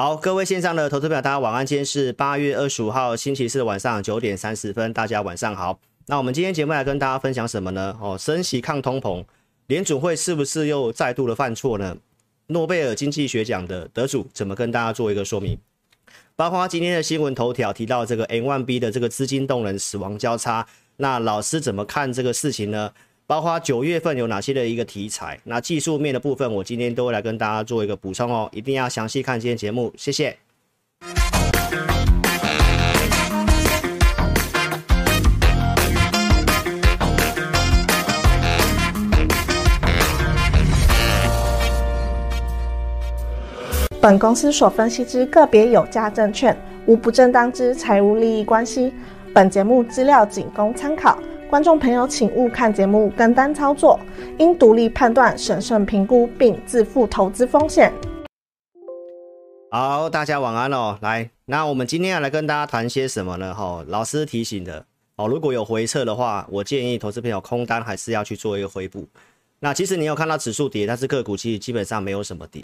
好，各位线上的投资表，大家晚安。今天是八月二十五号星期四晚上九点三十分，大家晚上好。那我们今天节目来跟大家分享什么呢？哦，升息抗通膨，联准会是不是又再度的犯错呢？诺贝尔经济学奖的得主怎么跟大家做一个说明？包括今天的新闻头条提到这个 N1B 的这个资金动能死亡交叉，那老师怎么看这个事情呢？包括九月份有哪些的一个题材？那技术面的部分，我今天都会来跟大家做一个补充哦，一定要详细看今天节目，谢谢。本公司所分析之个别有价证券，无不正当之财务利益关系。本节目资料仅供参考。观众朋友，请勿看节目跟单操作，应独立判断、审慎评估，并自负投资风险。好，大家晚安哦。来，那我们今天要来跟大家谈些什么呢？哈，老师提醒的哦，如果有回撤的话，我建议投资朋友空单还是要去做一个回补。那其实你有看到指数跌，但是个股其实基本上没有什么跌，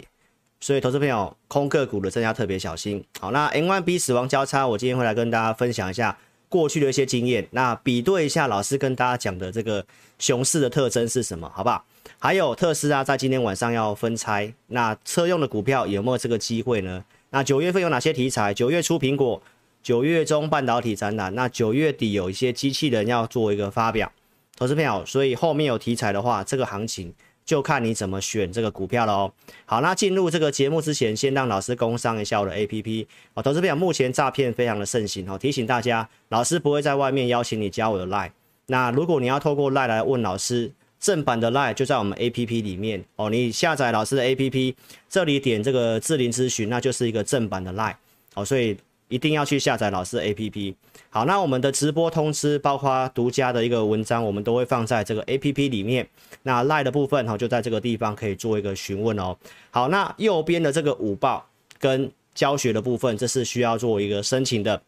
所以投资朋友空个股的真的要特别小心。好，那 M1B 死亡交叉，我今天会来跟大家分享一下。过去的一些经验，那比对一下老师跟大家讲的这个熊市的特征是什么？好不好？还有特斯拉在今天晚上要分拆，那车用的股票有没有这个机会呢？那九月份有哪些题材？九月初苹果，九月中半导体展览，那九月底有一些机器人要做一个发表，投资朋友，所以后面有题材的话，这个行情。就看你怎么选这个股票了哦。好，那进入这个节目之前，先让老师工商一下我的 APP 哦。投资朋友，目前诈骗非常的盛行哦，提醒大家，老师不会在外面邀请你加我的 Line。那如果你要透过 Line 来问老师，正版的 Line 就在我们 APP 里面哦。你下载老师的 APP，这里点这个智霖咨询，那就是一个正版的 Line 哦，所以。一定要去下载老师的 APP。好，那我们的直播通知，包括独家的一个文章，我们都会放在这个 APP 里面。那 LINE 的部分哈，就在这个地方可以做一个询问哦。好，那右边的这个五报跟教学的部分，这是需要做一个申请的。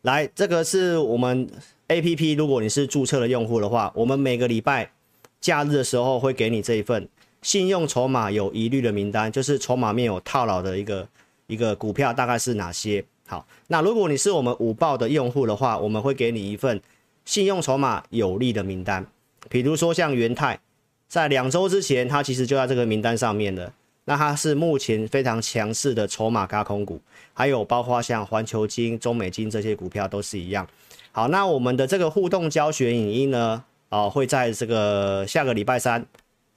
来，这个是我们 APP，如果你是注册的用户的话，我们每个礼拜假日的时候会给你这一份信用筹码有疑虑的名单，就是筹码面有套牢的一个。一个股票大概是哪些？好，那如果你是我们五报的用户的话，我们会给你一份信用筹码有利的名单。比如说像元泰，在两周之前，它其实就在这个名单上面的。那它是目前非常强势的筹码加空股，还有包括像环球金、中美金这些股票都是一样。好，那我们的这个互动教学影音呢，哦，会在这个下个礼拜三，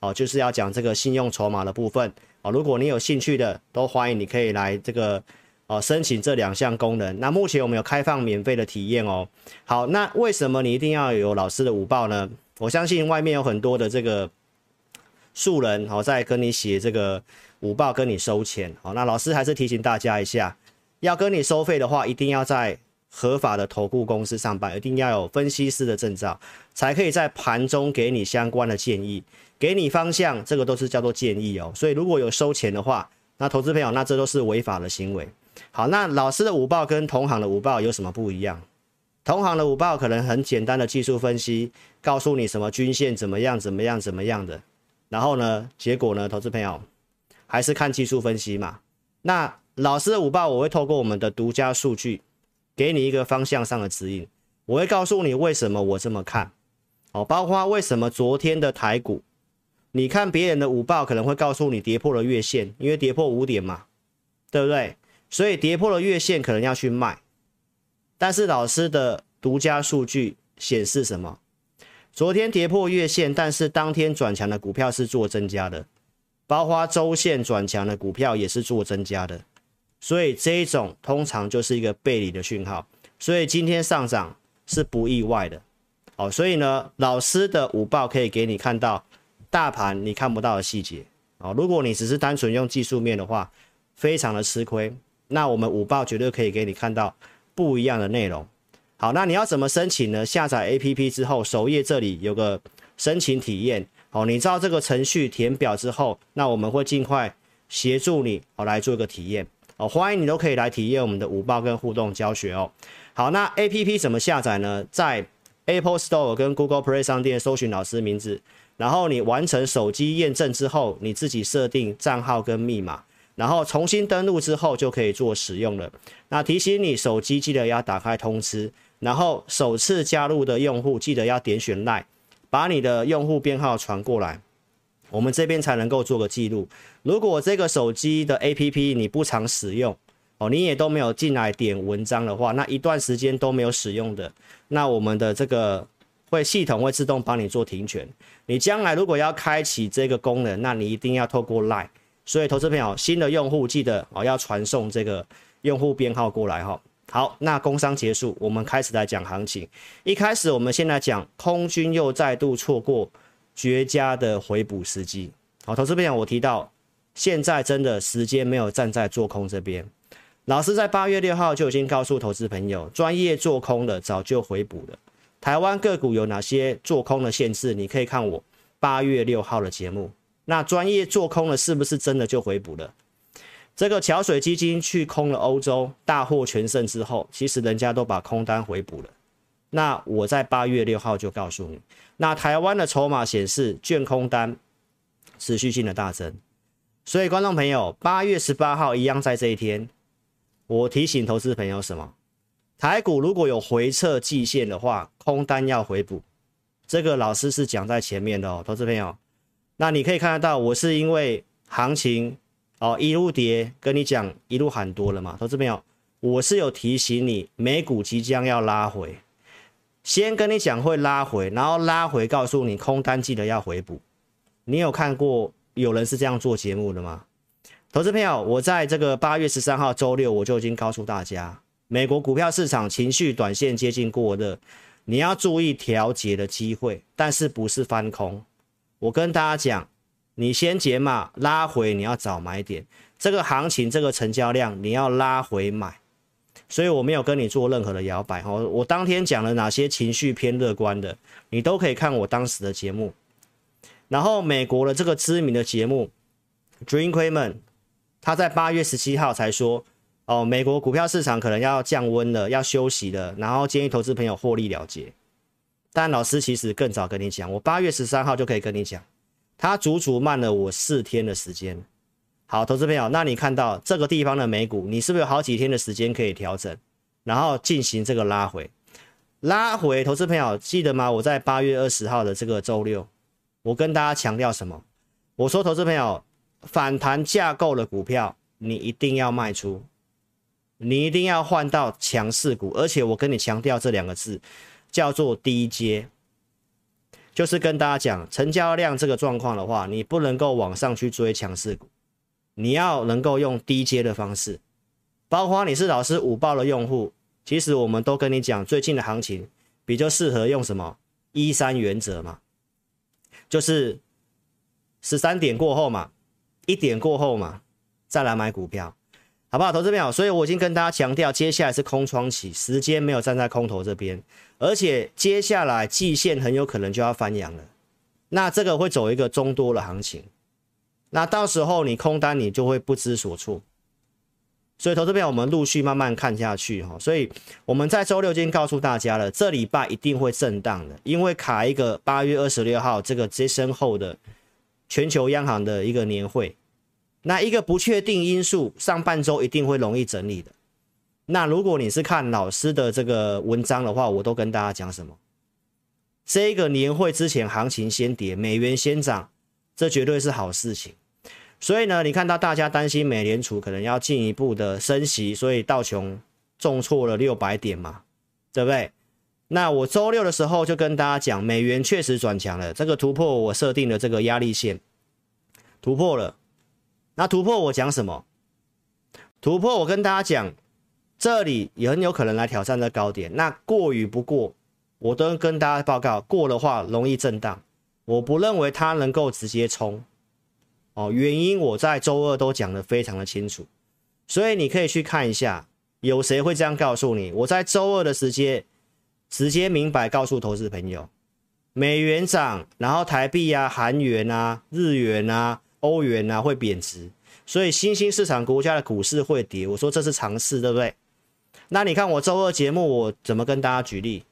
哦，就是要讲这个信用筹码的部分。哦，如果你有兴趣的，都欢迎你可以来这个哦申请这两项功能。那目前我们有开放免费的体验哦。好，那为什么你一定要有老师的午报呢？我相信外面有很多的这个素人哦，在跟你写这个午报，跟你收钱。好，那老师还是提醒大家一下，要跟你收费的话，一定要在合法的投顾公司上班，一定要有分析师的证照，才可以在盘中给你相关的建议。给你方向，这个都是叫做建议哦。所以如果有收钱的话，那投资朋友，那这都是违法的行为。好，那老师的午报跟同行的午报有什么不一样？同行的午报可能很简单的技术分析，告诉你什么均线怎么样怎么样怎么样的。然后呢，结果呢，投资朋友还是看技术分析嘛。那老师的午报，我会透过我们的独家数据，给你一个方向上的指引。我会告诉你为什么我这么看。哦，包括为什么昨天的台股。你看别人的午报可能会告诉你跌破了月线，因为跌破五点嘛，对不对？所以跌破了月线可能要去卖。但是老师的独家数据显示什么？昨天跌破月线，但是当天转强的股票是做增加的，包括周线转强的股票也是做增加的。所以这一种通常就是一个背离的讯号。所以今天上涨是不意外的。哦，所以呢，老师的午报可以给你看到。大盘你看不到的细节啊，如果你只是单纯用技术面的话，非常的吃亏。那我们五报绝对可以给你看到不一样的内容。好，那你要怎么申请呢？下载 APP 之后，首页这里有个申请体验。好，你照这个程序填表之后，那我们会尽快协助你好来做一个体验。哦，欢迎你都可以来体验我们的五报跟互动教学哦。好，那 APP 怎么下载呢？在 Apple Store 跟 Google Play 商店搜寻老师名字。然后你完成手机验证之后，你自己设定账号跟密码，然后重新登录之后就可以做使用了。那提醒你，手机记得要打开通知，然后首次加入的用户记得要点选 LINE，把你的用户编号传过来，我们这边才能够做个记录。如果这个手机的 APP 你不常使用哦，你也都没有进来点文章的话，那一段时间都没有使用的，那我们的这个会系统会自动帮你做停权。你将来如果要开启这个功能，那你一定要透过 LINE。所以，投资朋友，新的用户记得哦，要传送这个用户编号过来哈。好，那工商结束，我们开始来讲行情。一开始，我们先来讲空军又再度错过绝佳的回补时机。好，投资朋友，我提到现在真的时间没有站在做空这边。老师在八月六号就已经告诉投资朋友，专业做空的早就回补了。台湾个股有哪些做空的限制？你可以看我八月六号的节目。那专业做空了，是不是真的就回补了？这个桥水基金去空了欧洲，大获全胜之后，其实人家都把空单回补了。那我在八月六号就告诉你，那台湾的筹码显示，券空单持续性的大增。所以观众朋友，八月十八号一样在这一天，我提醒投资朋友什么？台股如果有回撤季线的话，空单要回补。这个老师是讲在前面的哦，投资朋友。那你可以看得到，我是因为行情哦一路跌，跟你讲一路喊多了嘛，投资朋友，我是有提醒你，美股即将要拉回，先跟你讲会拉回，然后拉回告诉你空单记得要回补。你有看过有人是这样做节目的吗？投资朋友，我在这个八月十三号周六我就已经告诉大家，美国股票市场情绪短线接近过热，你要注意调节的机会，但是不是翻空。我跟大家讲，你先解码拉回，你要找买点。这个行情，这个成交量，你要拉回买。所以我没有跟你做任何的摇摆。哦，我当天讲了哪些情绪偏乐观的，你都可以看我当时的节目。然后美国的这个知名的节目，Jim Cramer，他在八月十七号才说，哦，美国股票市场可能要降温了，要休息了，然后建议投资朋友获利了结。但老师其实更早跟你讲，我八月十三号就可以跟你讲，他足足慢了我四天的时间。好，投资朋友，那你看到这个地方的美股，你是不是有好几天的时间可以调整，然后进行这个拉回？拉回，投资朋友记得吗？我在八月二十号的这个周六，我跟大家强调什么？我说，投资朋友，反弹架构的股票，你一定要卖出，你一定要换到强势股，而且我跟你强调这两个字。叫做低阶，就是跟大家讲，成交量这个状况的话，你不能够往上去追强势股，你要能够用低阶的方式。包括你是老师午报的用户，其实我们都跟你讲，最近的行情比较适合用什么一三原则嘛，就是十三点过后嘛，一点过后嘛，再来买股票。好不好，投资朋友？所以我已经跟大家强调，接下来是空窗期，时间没有站在空头这边，而且接下来季线很有可能就要翻阳了，那这个会走一个中多的行情，那到时候你空单你就会不知所措。所以投资朋友，我们陆续慢慢看下去哈。所以我们在周六已经告诉大家了，这礼拜一定会震荡的，因为卡一个八月二十六号这个接身后的全球央行的一个年会。那一个不确定因素，上半周一定会容易整理的。那如果你是看老师的这个文章的话，我都跟大家讲什么？这个年会之前行情先跌，美元先涨，这绝对是好事情。所以呢，你看到大家担心美联储可能要进一步的升息，所以道琼重挫了六百点嘛，对不对？那我周六的时候就跟大家讲，美元确实转强了，这个突破我设定的这个压力线，突破了。那突破我讲什么？突破我跟大家讲，这里也很有可能来挑战这高点。那过与不过，我都跟大家报告，过的话容易震荡。我不认为它能够直接冲。哦，原因我在周二都讲得非常的清楚，所以你可以去看一下，有谁会这样告诉你？我在周二的时间直接明白告诉投资朋友，美元涨，然后台币啊、韩元啊、日元啊。欧元啊会贬值，所以新兴市场国家的股市会跌。我说这是常事，对不对？那你看我周二节目我怎么跟大家举例？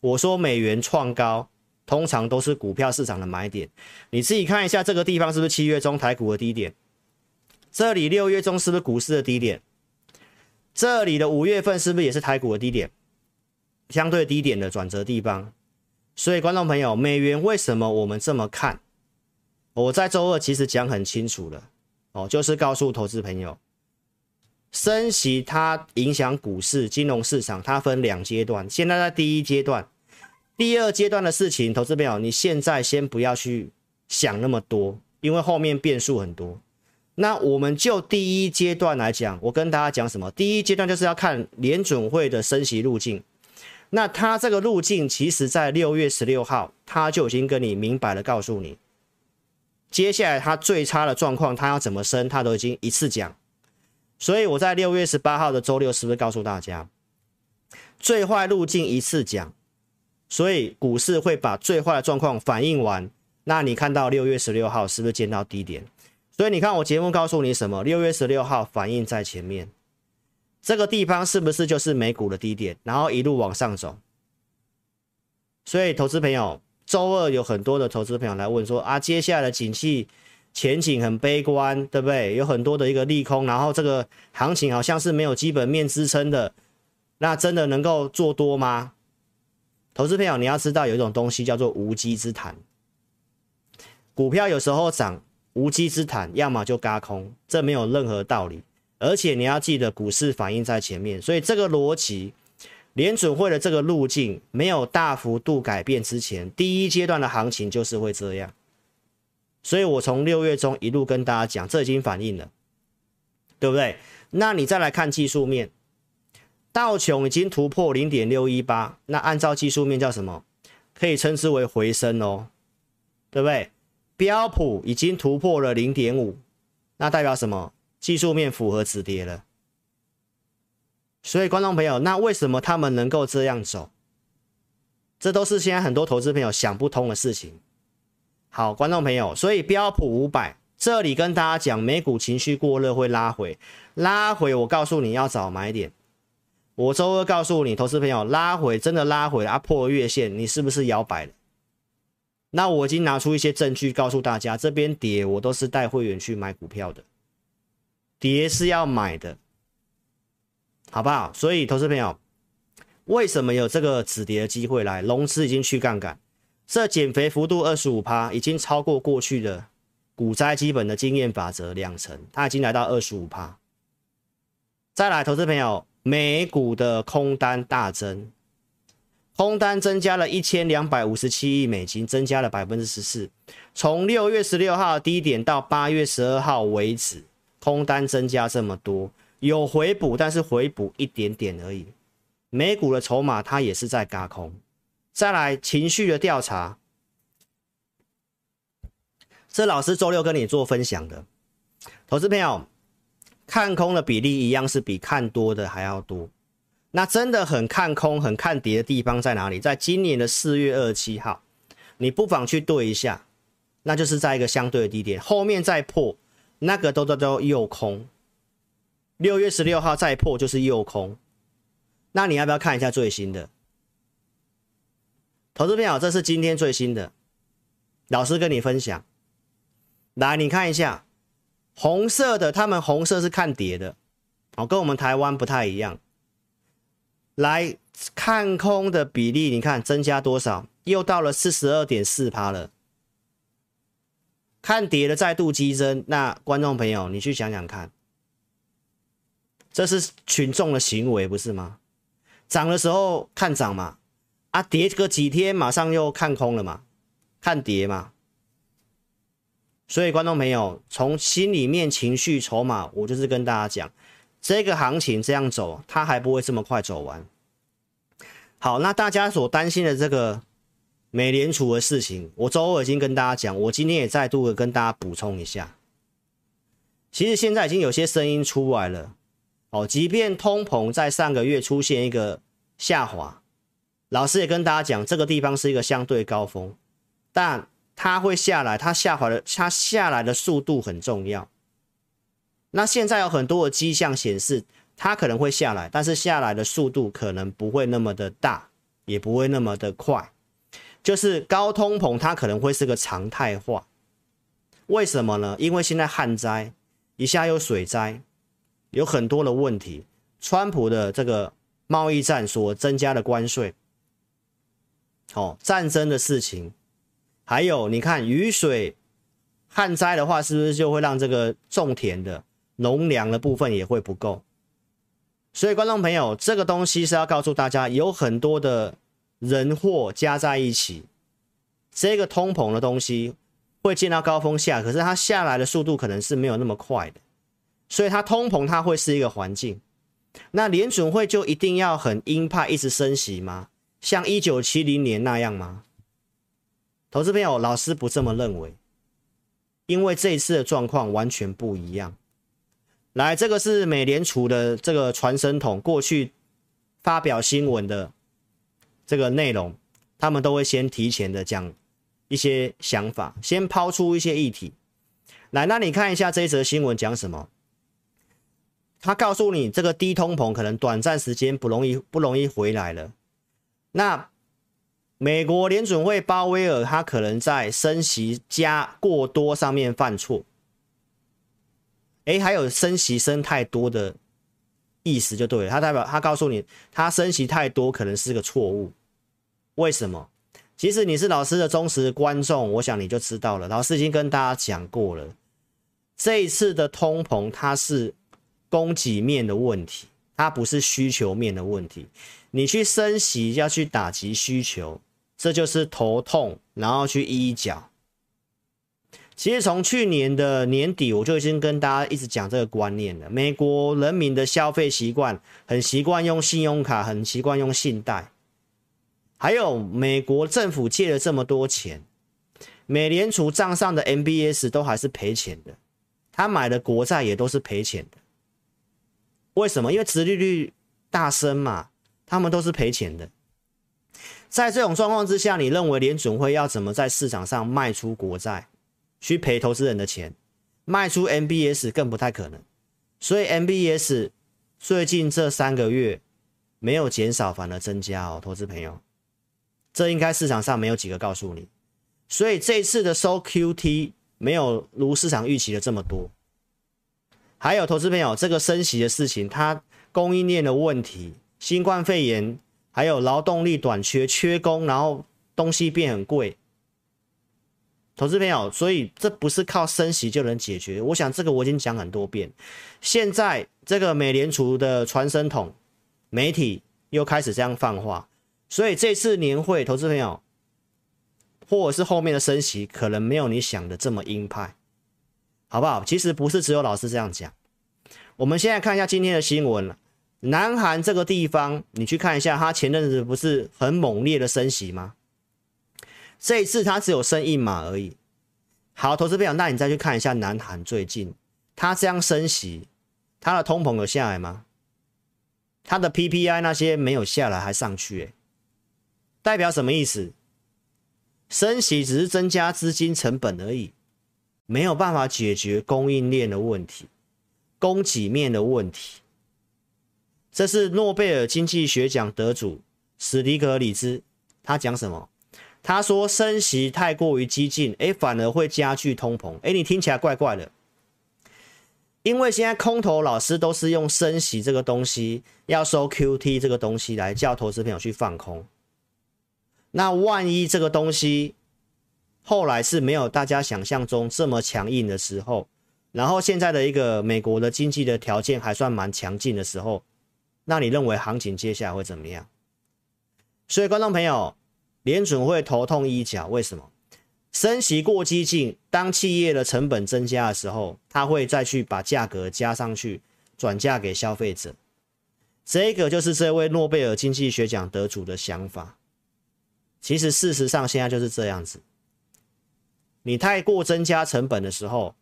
我说美元创高，通常都是股票市场的买点。你自己看一下这个地方是不是七月中台股的低点？这里六月中是不是股市的低点？这里的五月份是不是也是台股的低点？相对低点的转折地方。所以，观众朋友，美元为什么我们这么看？我在周二其实讲很清楚了哦，就是告诉投资朋友，升息它影响股市、金融市场，它分两阶段。现在在第一阶段，第二阶段的事情，投资朋友，你现在先不要去想那么多，因为后面变数很多。那我们就第一阶段来讲，我跟大家讲什么？第一阶段就是要看联准会的升息路径。那它这个路径，其实在六月十六号，它就已经跟你明白了告诉你，接下来它最差的状况，它要怎么升，它都已经一次讲。所以我在六月十八号的周六，是不是告诉大家，最坏路径一次讲？所以股市会把最坏的状况反映完。那你看到六月十六号是不是见到低点？所以你看我节目告诉你什么？六月十六号反映在前面。这个地方是不是就是美股的低点？然后一路往上走。所以，投资朋友，周二有很多的投资朋友来问说：啊，接下来的景气前景很悲观，对不对？有很多的一个利空，然后这个行情好像是没有基本面支撑的，那真的能够做多吗？投资朋友，你要知道有一种东西叫做无稽之谈。股票有时候涨，无稽之谈，要么就嘎空，这没有任何道理。而且你要记得，股市反映在前面，所以这个逻辑，联准会的这个路径没有大幅度改变之前，第一阶段的行情就是会这样。所以我从六月中一路跟大家讲，这已经反映了，对不对？那你再来看技术面，道琼已经突破零点六一八，那按照技术面叫什么？可以称之为回升哦，对不对？标普已经突破了零点五，那代表什么？技术面符合止跌了，所以观众朋友，那为什么他们能够这样走？这都是现在很多投资朋友想不通的事情。好，观众朋友，所以标普五百这里跟大家讲，美股情绪过热会拉回，拉回我告诉你要找买点。我周二告诉你，投资朋友拉回真的拉回了，啊破月线，你是不是摇摆了？那我已经拿出一些证据告诉大家，这边跌我都是带会员去买股票的。跌是要买的，好不好？所以，投资朋友，为什么有这个止跌的机会来？融资已经去杠杆，这减肥幅度二十五趴，已经超过过去的股灾基本的经验法则两成，它已经来到二十五趴。再来，投资朋友，美股的空单大增，空单增加了一千两百五十七亿美金，增加了百分之十四，从六月十六号低点到八月十二号为止。空单增加这么多，有回补，但是回补一点点而已。美股的筹码它也是在轧空。再来情绪的调查，这老师周六跟你做分享的，投资朋友看空的比例一样是比看多的还要多。那真的很看空、很看跌的地方在哪里？在今年的四月二十七号，你不妨去对一下，那就是在一个相对的低点，后面再破。那个都都都又空，六月十六号再破就是诱空，那你要不要看一下最新的？投资朋友，这是今天最新的，老师跟你分享。来，你看一下，红色的，他们红色是看跌的，哦，跟我们台湾不太一样。来看空的比例，你看增加多少？又到了四十二点四趴了。看跌的再度激增，那观众朋友，你去想想看，这是群众的行为不是吗？涨的时候看涨嘛，啊跌个几天马上又看空了嘛，看跌嘛。所以观众朋友，从心里面情绪筹码，我就是跟大家讲，这个行情这样走，它还不会这么快走完。好，那大家所担心的这个。美联储的事情，我周二已经跟大家讲，我今天也再度的跟大家补充一下。其实现在已经有些声音出来了，哦，即便通膨在上个月出现一个下滑，老师也跟大家讲，这个地方是一个相对高峰，但它会下来，它下滑的，它下来的速度很重要。那现在有很多的迹象显示，它可能会下来，但是下来的速度可能不会那么的大，也不会那么的快。就是高通膨，它可能会是个常态化。为什么呢？因为现在旱灾，一下又水灾，有很多的问题。川普的这个贸易战所增加的关税，哦，战争的事情，还有你看雨水旱灾的话，是不是就会让这个种田的农粮的部分也会不够？所以观众朋友，这个东西是要告诉大家，有很多的人祸加在一起，这个通膨的东西会见到高峰下，可是它下来的速度可能是没有那么快的，所以它通膨它会是一个环境。那联准会就一定要很鹰派一直升息吗？像一九七零年那样吗？投资朋友，老师不这么认为，因为这一次的状况完全不一样。来，这个是美联储的这个传声筒，过去发表新闻的这个内容，他们都会先提前的讲一些想法，先抛出一些议题。来，那你看一下这一则新闻讲什么？他告诉你，这个低通膨可能短暂时间不容易不容易回来了。那美国联准会鲍威尔他可能在升息加过多上面犯错。诶，还有升息升太多的意思就对了。他代表他告诉你，他升息太多可能是个错误。为什么？其实你是老师的忠实观众，我想你就知道了。老师已经跟大家讲过了，这一次的通膨它是。供给面的问题，它不是需求面的问题。你去升息要去打击需求，这就是头痛，然后去医脚。其实从去年的年底，我就已经跟大家一直讲这个观念了。美国人民的消费习惯很习惯用信用卡，很习惯用信贷，还有美国政府借了这么多钱，美联储账上的 MBS 都还是赔钱的，他买的国债也都是赔钱的。为什么？因为殖利率大升嘛，他们都是赔钱的。在这种状况之下，你认为联准会要怎么在市场上卖出国债，去赔投资人的钱？卖出 MBS 更不太可能。所以 MBS 最近这三个月没有减少，反而增加哦，投资朋友，这应该市场上没有几个告诉你。所以这次的收 QT 没有如市场预期的这么多。还有投资朋友，这个升息的事情，它供应链的问题，新冠肺炎，还有劳动力短缺、缺工，然后东西变很贵。投资朋友，所以这不是靠升息就能解决。我想这个我已经讲很多遍。现在这个美联储的传声筒媒体又开始这样放话，所以这次年会，投资朋友，或者是后面的升息，可能没有你想的这么鹰派。好不好？其实不是只有老师这样讲。我们现在看一下今天的新闻。南韩这个地方，你去看一下，他前阵子不是很猛烈的升息吗？这一次他只有升一码而已。好，投资朋友，那你再去看一下南韩最近，他这样升息，他的通膨有下来吗？他的 PPI 那些没有下来，还上去，诶，代表什么意思？升息只是增加资金成本而已。没有办法解决供应链的问题，供给面的问题。这是诺贝尔经济学奖得主史迪格里兹，他讲什么？他说升息太过于激进，诶，反而会加剧通膨。诶，你听起来怪怪的，因为现在空头老师都是用升息这个东西，要收 QT 这个东西来叫投资朋友去放空。那万一这个东西，后来是没有大家想象中这么强硬的时候，然后现在的一个美国的经济的条件还算蛮强劲的时候，那你认为行情接下来会怎么样？所以观众朋友，联准会头痛医脚，为什么？升息过激进，当企业的成本增加的时候，他会再去把价格加上去，转嫁给消费者。这个就是这位诺贝尔经济学奖得主的想法。其实事实上现在就是这样子。你太过增加成本的时候，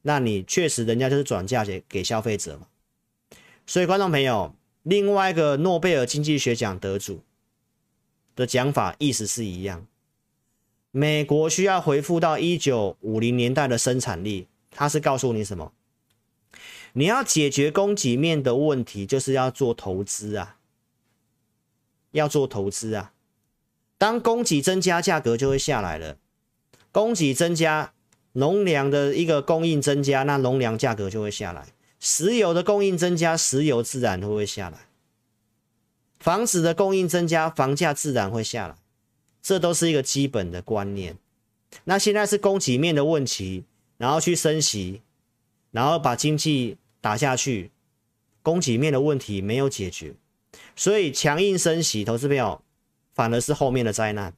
那你确实人家就是转嫁给给消费者嘛。所以观众朋友，另外一个诺贝尔经济学奖得主的讲法意思是一样，美国需要恢复到一九五零年代的生产力，他是告诉你什么？你要解决供给面的问题，就是要做投资啊，要做投资啊。当供给增加，价格就会下来了。供给增加，农粮的一个供应增加，那农粮价格就会下来；石油的供应增加，石油自然会会下来；房子的供应增加，房价自然会下来。这都是一个基本的观念。那现在是供给面的问题，然后去升息，然后把经济打下去，供给面的问题没有解决，所以强硬升息，投资朋友反而是后面的灾难。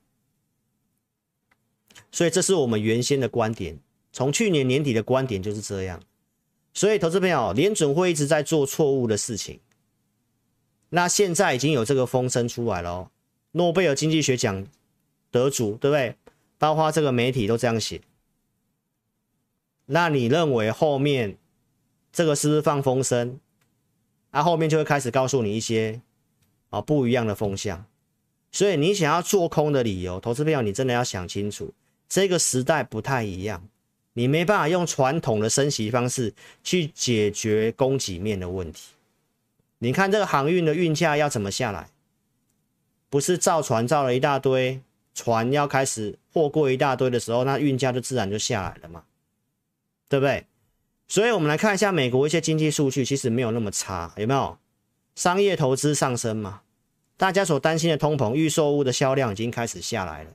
所以这是我们原先的观点，从去年年底的观点就是这样。所以投资朋友，联准会一直在做错误的事情。那现在已经有这个风声出来了哦，诺贝尔经济学奖得主，对不对？包括这个媒体都这样写。那你认为后面这个是不是放风声？啊，后面就会开始告诉你一些啊不一样的风向。所以你想要做空的理由，投资朋友，你真的要想清楚。这个时代不太一样，你没办法用传统的升息方式去解决供给面的问题。你看这个航运的运价要怎么下来？不是造船造了一大堆，船要开始货过一大堆的时候，那运价就自然就下来了嘛，对不对？所以我们来看一下美国一些经济数据，其实没有那么差，有没有？商业投资上升嘛，大家所担心的通膨，预售屋的销量已经开始下来了。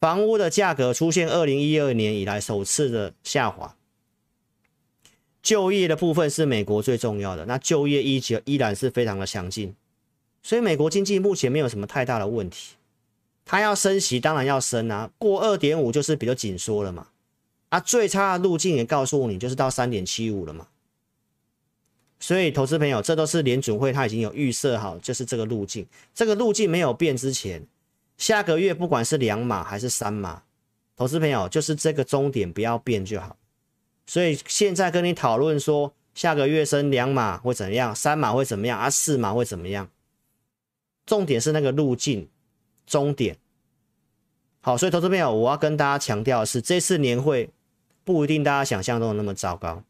房屋的价格出现二零一二年以来首次的下滑，就业的部分是美国最重要的，那就业依旧依然是非常的强劲，所以美国经济目前没有什么太大的问题。它要升息当然要升啊，过二点五就是比较紧缩了嘛，啊，最差的路径也告诉你就是到三点七五了嘛，所以投资朋友，这都是联准会它已经有预设好，就是这个路径，这个路径没有变之前。下个月不管是两码还是三码，投资朋友就是这个终点不要变就好。所以现在跟你讨论说下个月升两码会怎样，三码会怎么样啊，四码会怎么样？重点是那个路径终点。好，所以投资朋友我要跟大家强调的是，这次年会不一定大家想象中的那么糟糕。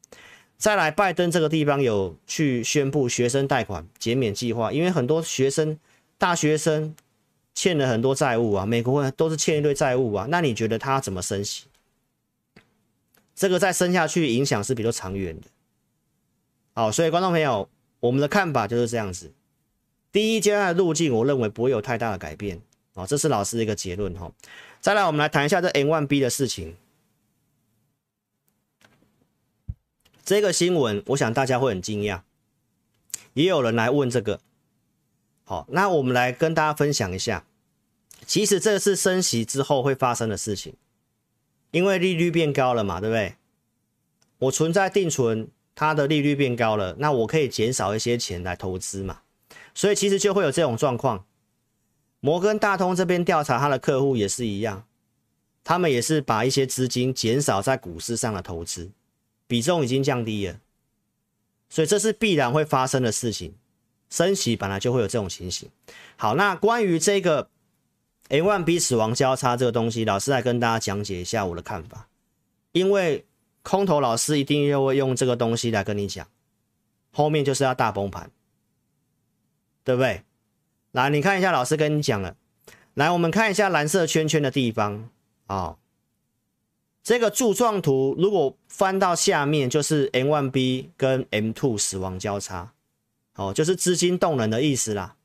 再来，拜登这个地方有去宣布学生贷款减免计划，因为很多学生大学生。欠了很多债务啊，美国都是欠一堆债务啊。那你觉得他怎么升息？这个再升下去影响是比较长远的。好，所以观众朋友，我们的看法就是这样子。第一阶段的路径，我认为不会有太大的改变。哦，这是老师的一个结论哈。再来，我们来谈一下这 N1B 的事情。这个新闻，我想大家会很惊讶，也有人来问这个。好，那我们来跟大家分享一下，其实这是升息之后会发生的事情，因为利率变高了嘛，对不对？我存在定存，它的利率变高了，那我可以减少一些钱来投资嘛，所以其实就会有这种状况。摩根大通这边调查他的客户也是一样，他们也是把一些资金减少在股市上的投资，比重已经降低了，所以这是必然会发生的事情。升息本来就会有这种情形。好，那关于这个 M1B 死亡交叉这个东西，老师来跟大家讲解一下我的看法。因为空头老师一定又会用这个东西来跟你讲，后面就是要大崩盘，对不对？来，你看一下，老师跟你讲了。来，我们看一下蓝色圈圈的地方啊、哦，这个柱状图如果翻到下面，就是 M1B 跟 M2 死亡交叉。哦，就是资金动能的意思啦，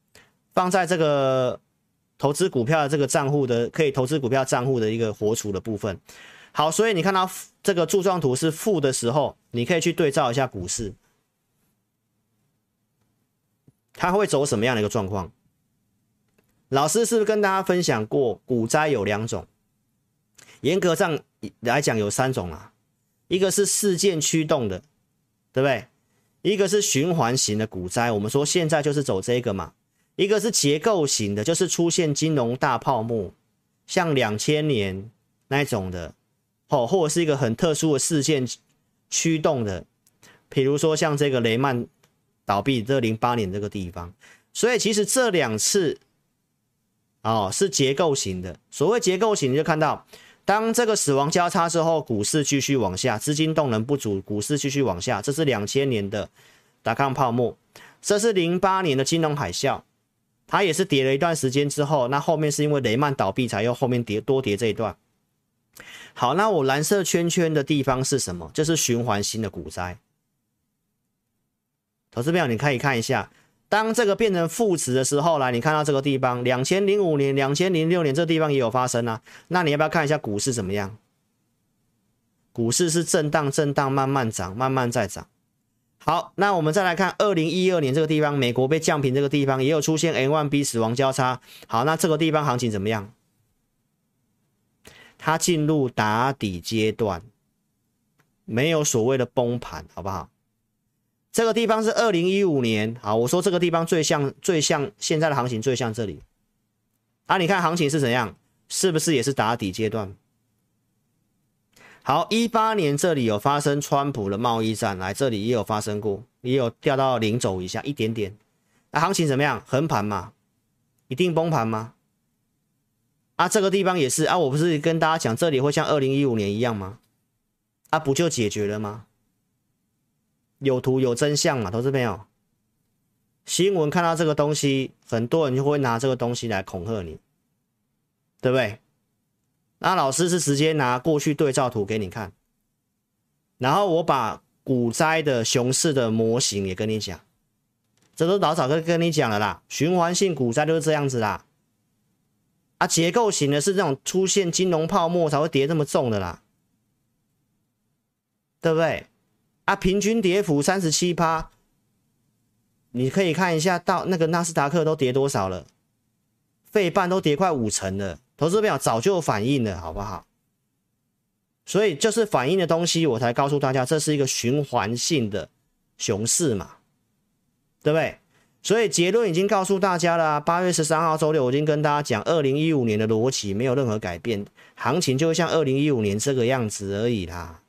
放在这个投资股票的这个账户的可以投资股票账户的一个活储的部分。好，所以你看到这个柱状图是负的时候，你可以去对照一下股市，它会走什么样的一个状况？老师是不是跟大家分享过，股灾有两种，严格上来讲有三种啊，一个是事件驱动的，对不对？一个是循环型的股灾，我们说现在就是走这个嘛。一个是结构型的，就是出现金融大泡沫，像两千年那一种的，哦，或者是一个很特殊的事件驱动的，比如说像这个雷曼倒闭这零八年这个地方。所以其实这两次，哦，是结构型的。所谓结构型，你就看到。当这个死亡交叉之后，股市继续往下，资金动能不足，股市继续往下。这是两千年的达康泡沫，这是零八年的金融海啸，它也是跌了一段时间之后，那后面是因为雷曼倒闭才又后面跌多跌这一段。好，那我蓝色圈圈的地方是什么？就是循环性的股灾。投资朋友，你可以看一下，当这个变成负值的时候，来，你看到这个地方，两千零五年、两千零六年这个地方也有发生啊。那你要不要看一下股市怎么样？股市是震荡、震荡，慢慢涨，慢慢再涨。好，那我们再来看二零一二年这个地方，美国被降平这个地方也有出现 M1B 死亡交叉。好，那这个地方行情怎么样？它进入打底阶段，没有所谓的崩盘，好不好？这个地方是二零一五年，好，我说这个地方最像最像现在的行情，最像这里。啊，你看行情是怎样？是不是也是打底阶段？好，一八年这里有发生川普的贸易战，来这里也有发生过，也有掉到零走一下一点点。那行情怎么样？横盘嘛？一定崩盘吗？啊，这个地方也是啊，我不是跟大家讲，这里会像二零一五年一样吗？啊，不就解决了吗？有图有真相嘛，投资朋友。新闻看到这个东西，很多人就会拿这个东西来恐吓你，对不对？那老师是直接拿过去对照图给你看，然后我把股灾的熊市的模型也跟你讲，这都老早就跟你讲了啦，循环性股灾就是这样子啦。啊，结构型的是这种出现金融泡沫才会跌这么重的啦，对不对？啊，平均跌幅三十七趴，你可以看一下到那个纳斯达克都跌多少了，费半都跌快五成了，投资表早就反映了，好不好？所以就是反映的东西，我才告诉大家，这是一个循环性的熊市嘛，对不对？所以结论已经告诉大家了，八月十三号周六，我已经跟大家讲，二零一五年的逻辑没有任何改变，行情就会像二零一五年这个样子而已啦。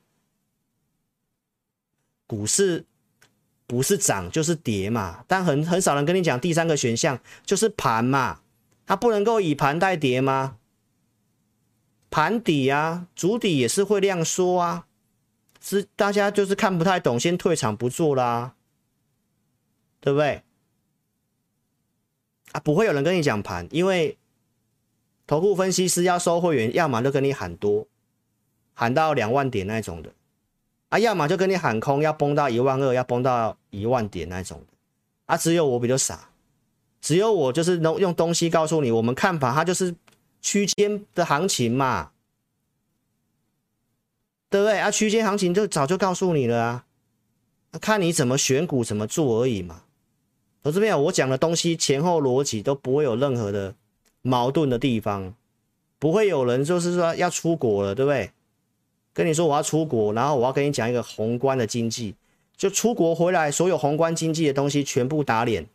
股市不是涨就是跌嘛，但很很少人跟你讲第三个选项就是盘嘛，它不能够以盘代跌吗？盘底啊，主底也是会量缩啊，是大家就是看不太懂，先退场不做啦，对不对？啊，不会有人跟你讲盘，因为投顾分析师要收会员，要么就跟你喊多，喊到两万点那种的，啊，要么就跟你喊空，要崩到一万二，要崩到一万点那种的，啊，只有我比较傻，只有我就是能用东西告诉你，我们看法它就是区间的行情嘛，对不对？啊，区间行情就早就告诉你了啊，看你怎么选股，怎么做而已嘛。我这边有我讲的东西前后逻辑都不会有任何的矛盾的地方，不会有人就是说要出国了，对不对？跟你说我要出国，然后我要跟你讲一个宏观的经济，就出国回来，所有宏观经济的东西全部打脸。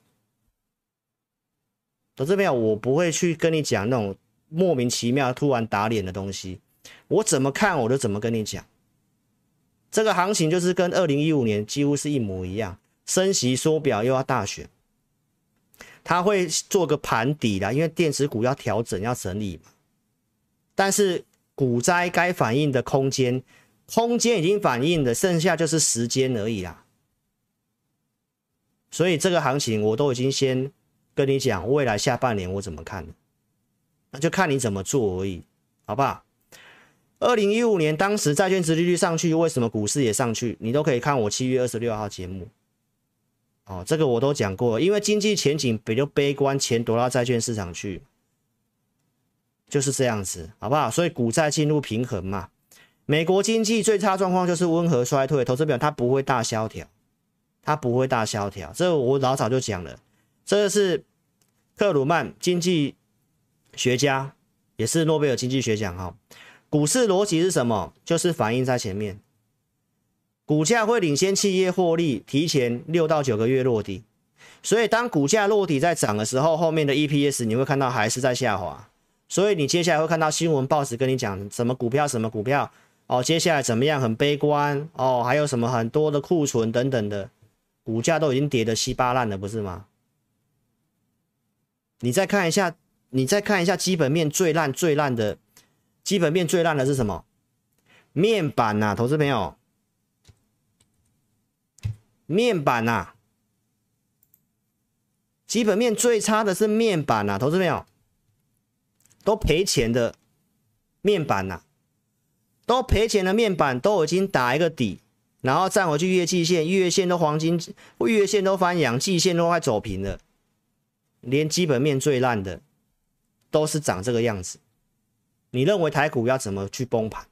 我这边有我不会去跟你讲那种莫名其妙突然打脸的东西，我怎么看我就怎么跟你讲。这个行情就是跟二零一五年几乎是一模一样，升息缩表又要大选。它会做个盘底啦，因为电子股要调整、要整理嘛。但是股灾该反应的空间，空间已经反映了，剩下就是时间而已啦。所以这个行情我都已经先跟你讲，未来下半年我怎么看，那就看你怎么做而已，好不好？二零一五年当时债券殖利率上去，为什么股市也上去？你都可以看我七月二十六号节目。哦，这个我都讲过，因为经济前景比较悲观，钱躲到债券市场去，就是这样子，好不好？所以股债进入平衡嘛。美国经济最差状况就是温和衰退，投资表它不会大萧条，它不会大萧条，这我老早就讲了。这个是克鲁曼经济学家，也是诺贝尔经济学奖哈。股市逻辑是什么？就是反映在前面。股价会领先企业获利，提前六到九个月落地，所以当股价落底在涨的时候，后面的 EPS 你会看到还是在下滑，所以你接下来会看到新闻报纸跟你讲什么股票什么股票哦，接下来怎么样很悲观哦，还有什么很多的库存等等的，股价都已经跌得稀巴烂了，不是吗？你再看一下，你再看一下基本面最烂最烂的，基本面最烂的是什么？面板呐、啊，投资朋友。面板呐、啊，基本面最差的是面板呐、啊，投资朋友都赔钱的面板呐、都赔钱的面板都已经打一个底，然后站回去月季线，月线都黄金，月线都翻阳，季线都快走平了，连基本面最烂的都是长这个样子。你认为台股要怎么去崩盘？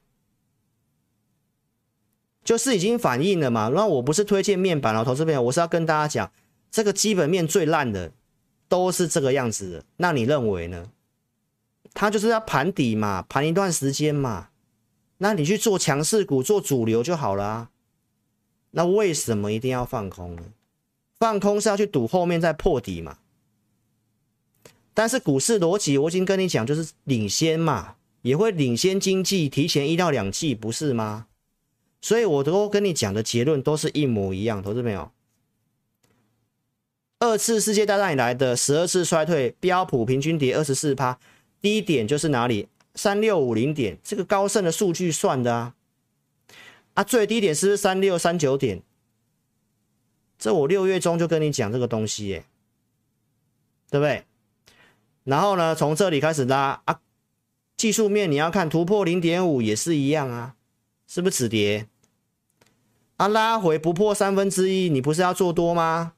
就是已经反映了嘛？那我不是推荐面板了，投资朋友，我是要跟大家讲，这个基本面最烂的都是这个样子的。那你认为呢？它就是要盘底嘛，盘一段时间嘛。那你去做强势股，做主流就好了啊。那为什么一定要放空呢？放空是要去赌后面再破底嘛。但是股市逻辑我已经跟你讲，就是领先嘛。也会领先经济，提前一到两季，不是吗？所以我都跟你讲的结论都是一模一样，投资朋友。二次世界大战以来的十二次衰退，标普平均跌二十四趴，低点就是哪里？三六五零点，这个高盛的数据算的啊。啊，最低点是不是三六三九点？这我六月中就跟你讲这个东西耶，对不对？然后呢，从这里开始拉啊。技术面你要看突破零点五也是一样啊，是不是止跌？啊，拉回不破三分之一，你不是要做多吗？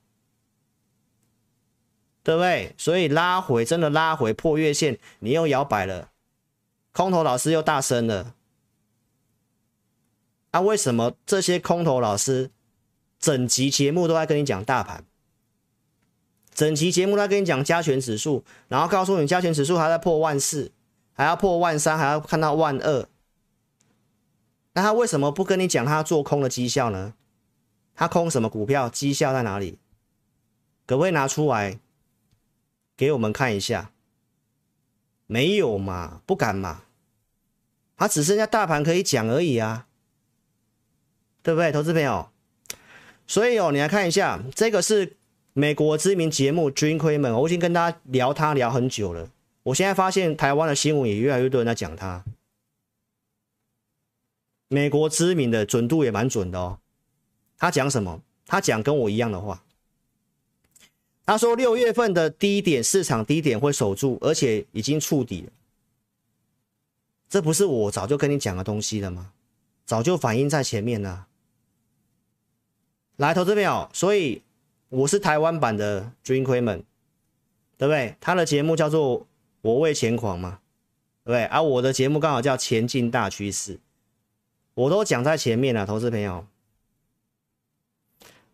对不对？所以拉回真的拉回破月线，你又摇摆了，空头老师又大声了。啊，为什么这些空头老师整集节目都在跟你讲大盘？整集节目都在跟你讲加权指数，然后告诉你加权指数还在破万四。还要破万三，还要看到万二，那他为什么不跟你讲他做空的绩效呢？他空什么股票？绩效在哪里？可不可以拿出来给我们看一下？没有嘛，不敢嘛。他只剩下大盘可以讲而已啊，对不对，投资朋友？所以哦，你来看一下，这个是美国知名节目《Jim Cramer》，我已经跟大家聊他聊很久了。我现在发现台湾的新闻也越来越多人在讲它，美国知名的准度也蛮准的哦。他讲什么？他讲跟我一样的话。他说六月份的低点，市场低点会守住，而且已经触底了。这不是我早就跟你讲的东西了吗？早就反映在前面了。来，投资朋友，所以我是台湾版的 Jim Cramer，对不对？他的节目叫做。我为钱狂嘛，对不对？而、啊、我的节目刚好叫前进大趋势，我都讲在前面了，投资朋友。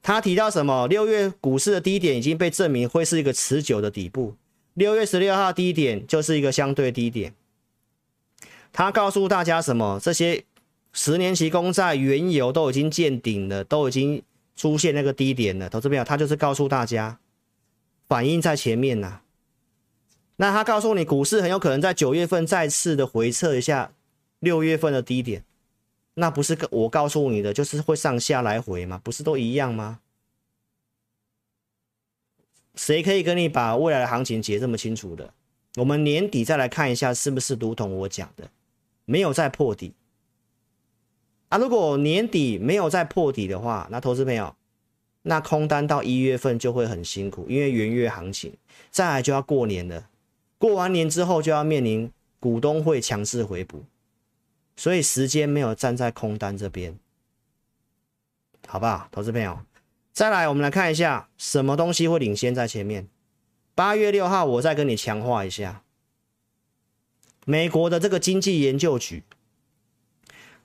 他提到什么？六月股市的低点已经被证明会是一个持久的底部，六月十六号低点就是一个相对低点。他告诉大家什么？这些十年期公债、原油都已经见顶了，都已经出现那个低点了，投资朋友，他就是告诉大家，反应在前面呐。那他告诉你，股市很有可能在九月份再次的回测一下六月份的低点，那不是跟我告诉你的，就是会上下来回吗？不是都一样吗？谁可以跟你把未来的行情解这么清楚的？我们年底再来看一下，是不是如同我讲的，没有再破底啊？如果年底没有再破底的话，那投资朋友，那空单到一月份就会很辛苦，因为元月行情，再来就要过年了。过完年之后就要面临股东会强势回补，所以时间没有站在空单这边，好不好，投资朋友？再来，我们来看一下什么东西会领先在前面。八月六号，我再跟你强化一下，美国的这个经济研究局，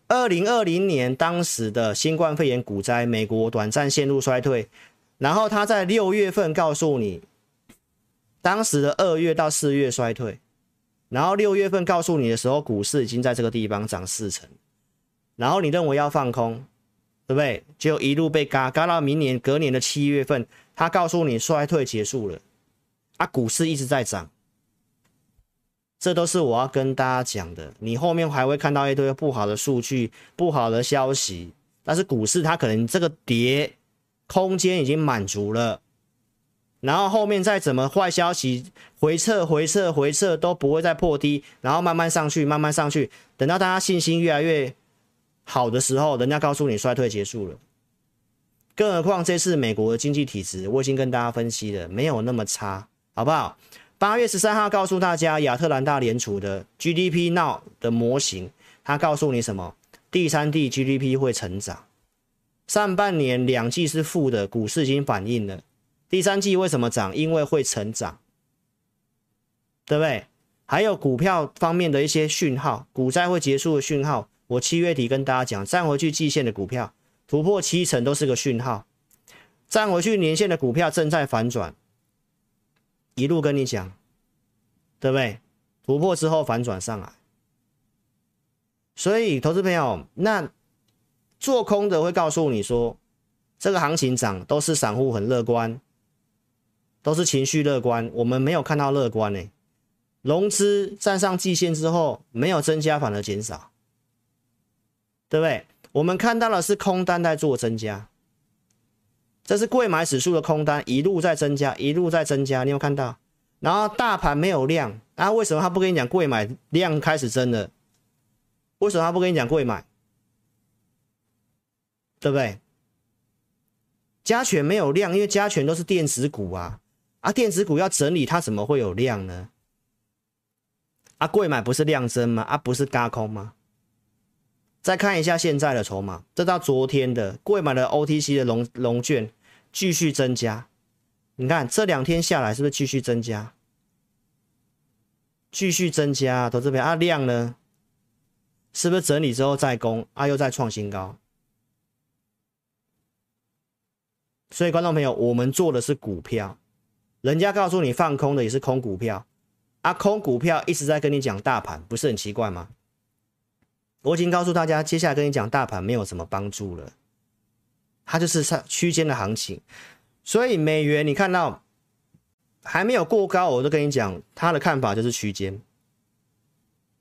二零二零年当时的新冠肺炎股灾，美国短暂陷入衰退，然后他在六月份告诉你。当时的二月到四月衰退，然后六月份告诉你的时候，股市已经在这个地方涨四成，然后你认为要放空，对不对？就一路被嘎嘎到明年隔年的七月份，他告诉你衰退结束了，啊，股市一直在涨，这都是我要跟大家讲的。你后面还会看到一堆不好的数据、不好的消息，但是股市它可能这个跌空间已经满足了。然后后面再怎么坏消息回撤、回撤、回撤都不会再破低，然后慢慢上去，慢慢上去，等到大家信心越来越好的时候，人家告诉你衰退结束了。更何况这次美国的经济体质，我已经跟大家分析了，没有那么差，好不好？八月十三号告诉大家，亚特兰大联储的 GDP Now 的模型，它告诉你什么？第三季 GDP 会成长，上半年两季是负的，股市已经反映了。第三季为什么涨？因为会成长，对不对？还有股票方面的一些讯号，股灾会结束的讯号。我七月底跟大家讲，站回去季线的股票突破七成都是个讯号，站回去年线的股票正在反转，一路跟你讲，对不对？突破之后反转上来。所以，投资朋友，那做空的会告诉你说，这个行情涨都是散户很乐观，都是情绪乐观。我们没有看到乐观呢，融资站上季线之后没有增加，反而减少，对不对？我们看到的是空单在做增加，这是柜买指数的空单一路在增加，一路在增加，你有看到？然后大盘没有量，啊，为什么他不跟你讲柜买量开始增了？为什么他不跟你讲柜买？对不对？加权没有量，因为加权都是电子股啊，啊，电子股要整理，它怎么会有量呢？啊，贵买不是量增吗？啊，不是轧空吗？再看一下现在的筹码，这到昨天的贵买的 OTC 的龙龙券继续增加，你看这两天下来是不是继续增加？继续增加，投资朋友啊，量呢？是不是整理之后再攻啊？又再创新高。所以，观众朋友，我们做的是股票，人家告诉你放空的也是空股票，啊，空股票一直在跟你讲大盘，不是很奇怪吗？我已经告诉大家，接下来跟你讲大盘没有什么帮助了，它就是上区间的行情。所以美元你看到还没有过高，我都跟你讲，他的看法就是区间，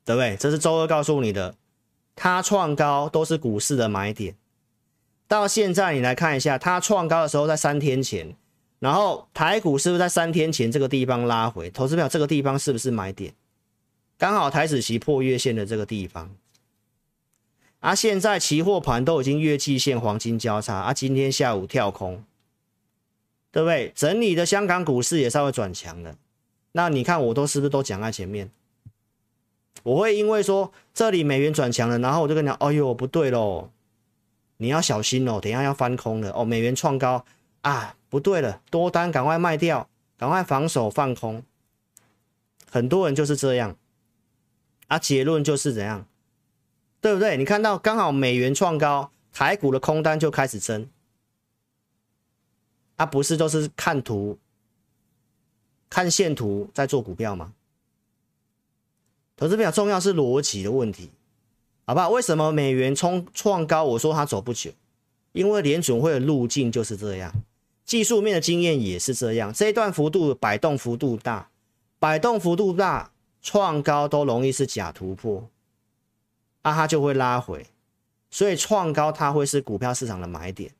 对不对？这是周二告诉你的。它创高都是股市的买点，到现在你来看一下，它创高的时候在三天前，然后台股是不是在三天前这个地方拉回？投资票这个地方是不是买点？刚好台子期破月线的这个地方，啊，现在期货盘都已经月季线黄金交叉，啊，今天下午跳空，对不对？整理的香港股市也稍微转强了，那你看我都是不是都讲在前面？我会因为说这里美元转强了，然后我就跟你讲，哎呦不对喽，你要小心哦，等下要翻空了哦，美元创高啊，不对了，多单赶快卖掉，赶快防守放空。很多人就是这样，啊，结论就是怎样，对不对？你看到刚好美元创高，台股的空单就开始增，啊，不是都是看图、看线图在做股票吗？投资比较重要是逻辑的问题，好不好？为什么美元冲创高？我说它走不久，因为联准会的路径就是这样，技术面的经验也是这样。这一段幅度摆动幅度大，摆动幅度大，创高都容易是假突破，啊，它就会拉回，所以创高它会是股票市场的买点。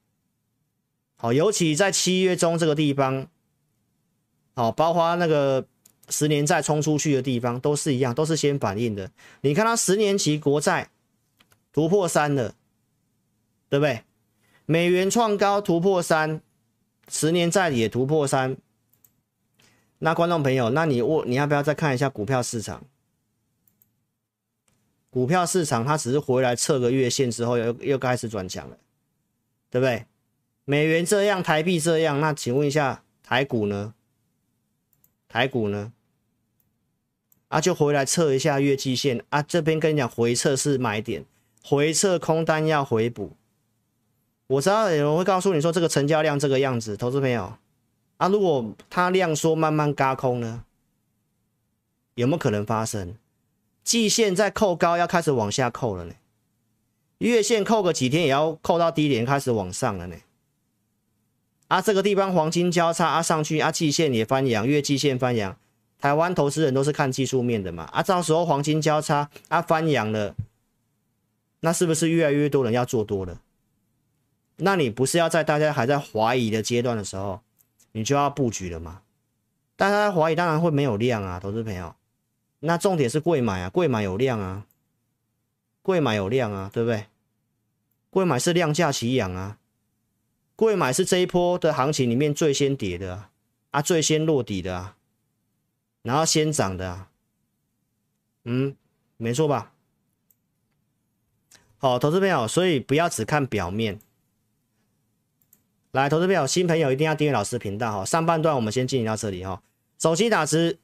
好，尤其在七月中这个地方，好，包括那个。十年债冲出去的地方都是一样，都是先反应的。你看它十年期国债突破三了，对不对？美元创高突破三，十年债也突破三。那观众朋友，那你我你要不要再看一下股票市场？股票市场它只是回来测个月线之后又又开始转强了，对不对？美元这样，台币这样，那请问一下台股呢？台股呢？啊，就回来测一下月季线啊。这边跟你讲，回测是买点，回测空单要回补。我知道有人会告诉你说，这个成交量这个样子，投资朋友啊，如果它量缩慢慢嘎空呢，有没有可能发生？季线在扣高要开始往下扣了呢，月线扣个几天也要扣到低点开始往上了呢。啊，这个地方黄金交叉啊，上去啊，季线也翻阳，月季线翻阳。台湾投资人都是看技术面的嘛，啊，到时候黄金交叉啊翻阳了，那是不是越来越多人要做多了？那你不是要在大家还在怀疑的阶段的时候，你就要布局了吗？大家怀疑当然会没有量啊，投资朋友。那重点是贵买啊，贵买有量啊，贵买有量啊，对不对？贵买是量价齐扬啊。贵买是这一波的行情里面最先跌的啊，啊最先落底的啊，然后先涨的啊，嗯，没错吧？好，投资朋友，所以不要只看表面。来，投资朋友，新朋友一定要订阅老师频道哈。上半段我们先进行到这里哈。手机打字，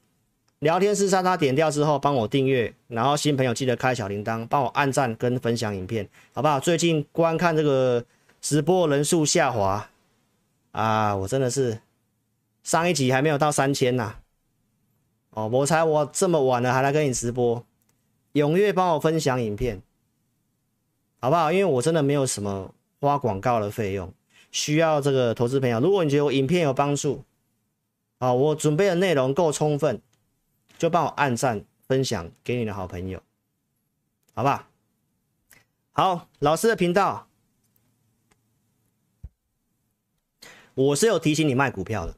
聊天室叉叉点掉之后，帮我订阅，然后新朋友记得开小铃铛，帮我按赞跟分享影片，好不好？最近观看这个直播人数下滑啊，我真的是上一集还没有到三千呐。哦，我猜我这么晚了还来跟你直播，踊跃帮我分享影片，好不好？因为我真的没有什么花广告的费用。需要这个投资朋友，如果你觉得我影片有帮助，啊，我准备的内容够充分，就帮我按赞、分享给你的好朋友，好吧？好，老师的频道，我是有提醒你卖股票的。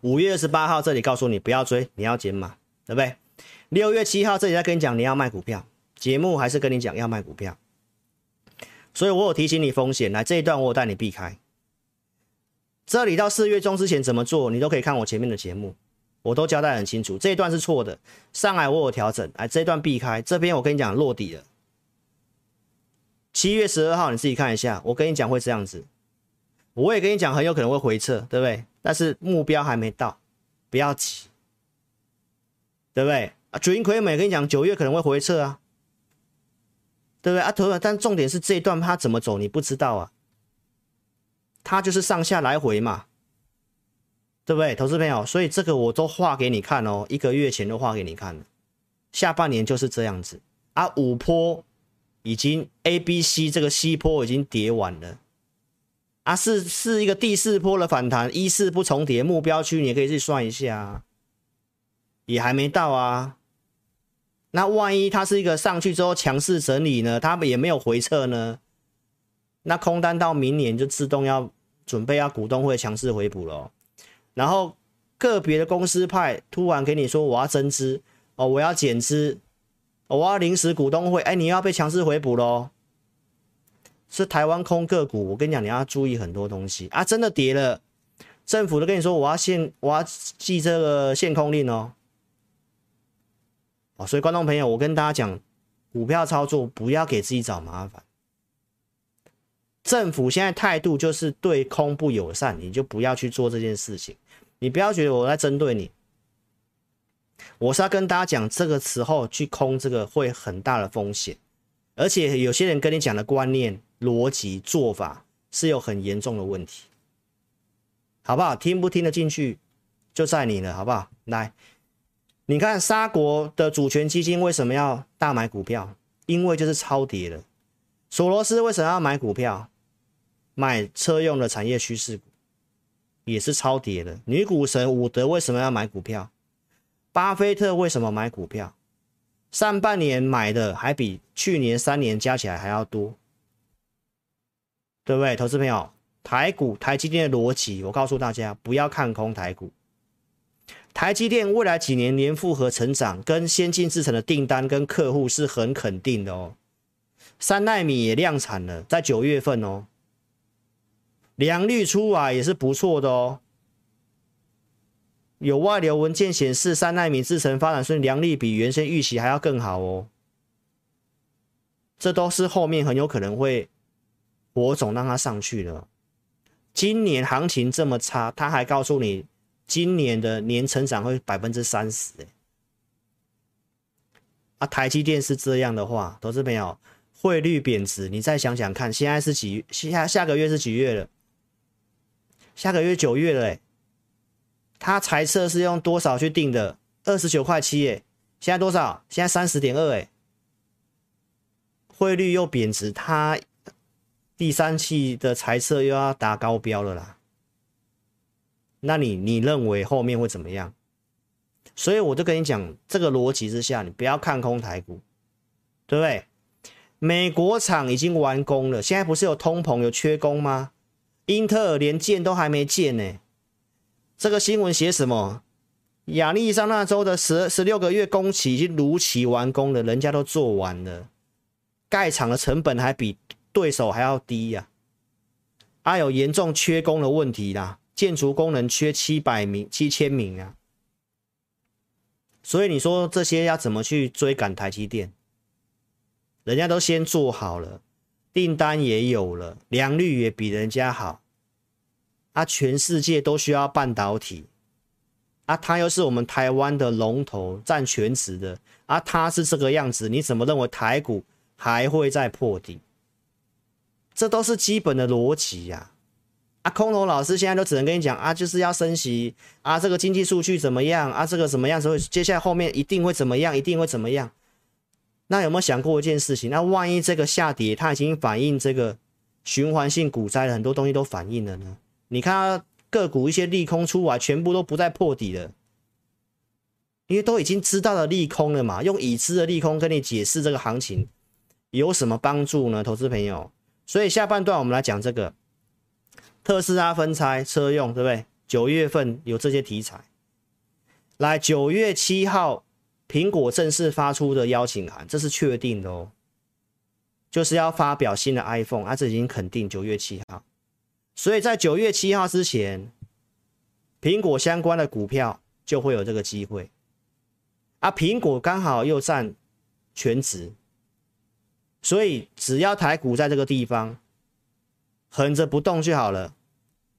五月二十八号这里告诉你不要追，你要减码，对不对？六月七号这里在跟你讲你要卖股票，节目还是跟你讲要卖股票。所以我有提醒你风险，来这一段我有带你避开。这里到四月中之前怎么做，你都可以看我前面的节目，我都交代很清楚。这一段是错的，上来我有调整，来这一段避开。这边我跟你讲落底了。七月十二号你自己看一下，我跟你讲会这样子，我也跟你讲很有可能会回撤，对不对？但是目标还没到，不要急，对不对？啊，九英奎美跟你讲九月可能会回撤啊。对不对啊？头，但重点是这一段它怎么走，你不知道啊。它就是上下来回嘛，对不对，投资朋友？所以这个我都画给你看哦，一个月前都画给你看了。下半年就是这样子啊，五波已经 A、B、C 这个 C 波已经跌完了啊，是是一个第四波的反弹，一四不重叠，目标区你也可以去算一下，也还没到啊。那万一它是一个上去之后强势整理呢？它也没有回撤呢？那空单到明年就自动要准备要股东会强势回补了。然后个别的公司派突然给你说我要增资哦，我要减资，我要临时股东会，哎，你要被强势回补喽？是台湾空个股，我跟你讲，你要注意很多东西啊！真的跌了，政府都跟你说我要限，我要记这个限空令哦。哦，所以观众朋友，我跟大家讲，股票操作不要给自己找麻烦。政府现在态度就是对空不友善，你就不要去做这件事情。你不要觉得我在针对你，我是要跟大家讲，这个时候去空这个会很大的风险，而且有些人跟你讲的观念、逻辑、做法是有很严重的问题，好不好？听不听得进去就在你了，好不好？来。你看沙国的主权基金为什么要大买股票？因为就是超跌了。索罗斯为什么要买股票？买车用的产业趋势股，也是超跌的。女股神伍德为什么要买股票？巴菲特为什么买股票？上半年买的还比去年三年加起来还要多，对不对？投资朋友，台股台积电的逻辑，我告诉大家，不要看空台股。台积电未来几年年复合成长，跟先进制程的订单跟客户是很肯定的哦。三奈米也量产了，在九月份哦，良率出来也是不错的哦。有外流文件显示，三奈米制程发展顺，良率比原先预期还要更好哦。这都是后面很有可能会火种让它上去了。今年行情这么差，他还告诉你。今年的年成长会百分之三十，哎，啊，台积电是这样的话，投资朋友，汇率贬值，你再想想看，现在是几下下个月是几月了？下个月九月了，哎，他财测是用多少去定的？二十九块七，哎，现在多少？现在三十点二，哎，汇率又贬值，他第三期的财测又要打高标了啦。那你你认为后面会怎么样？所以我就跟你讲，这个逻辑之下，你不要看空台股，对不对？美国厂已经完工了，现在不是有通膨有缺工吗？英特尔连建都还没建呢。这个新闻写什么？亚利桑那州的十十六个月工期已经如期完工了，人家都做完了，盖厂的成本还比对手还要低呀，啊，还有严重缺工的问题啦。建筑工人缺七百名、七千名啊，所以你说这些要怎么去追赶台积电？人家都先做好了，订单也有了，良率也比人家好。啊，全世界都需要半导体，啊，它又是我们台湾的龙头，占全值的，啊，它是这个样子，你怎么认为台股还会再破底？这都是基本的逻辑呀。啊，空头老师现在都只能跟你讲啊，就是要升息啊，这个经济数据怎么样啊，这个怎么样所以，接下来后面一定会怎么样，一定会怎么样。那有没有想过一件事情？那万一这个下跌，它已经反映这个循环性股灾的很多东西都反映了呢？你看个股一些利空出来，全部都不再破底了，因为都已经知道了利空了嘛。用已知的利空跟你解释这个行情有什么帮助呢？投资朋友，所以下半段我们来讲这个特斯拉分拆车用，对不对？九月份有这些题材，来九月七号。苹果正式发出的邀请函，这是确定的哦，就是要发表新的 iPhone，啊，这已经肯定九月七号，所以在九月七号之前，苹果相关的股票就会有这个机会，啊，苹果刚好又占全值，所以只要台股在这个地方横着不动就好了，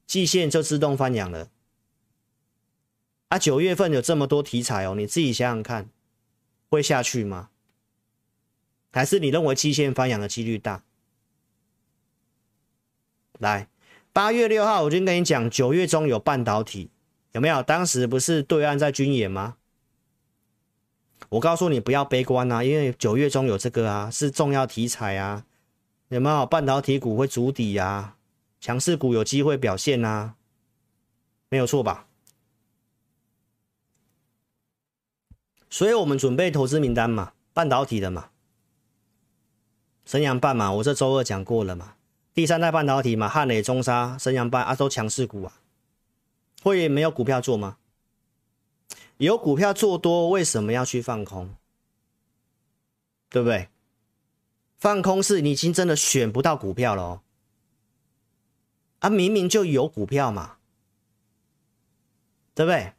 季线就自动翻扬了，啊，九月份有这么多题材哦，你自己想想看。会下去吗？还是你认为季线翻扬的几率大？来，八月六号我就跟你讲，九月中有半导体，有没有？当时不是对岸在军演吗？我告诉你不要悲观啊，因为九月中有这个啊，是重要题材啊，有没有？半导体股会筑底啊，强势股有机会表现啊，没有错吧？所以我们准备投资名单嘛，半导体的嘛，升阳半嘛，我这周二讲过了嘛，第三代半导体嘛，汉磊、中沙、升阳半啊，都强势股啊，会没有股票做吗？有股票做多，为什么要去放空？对不对？放空是你已经真的选不到股票了哦，啊，明明就有股票嘛，对不对？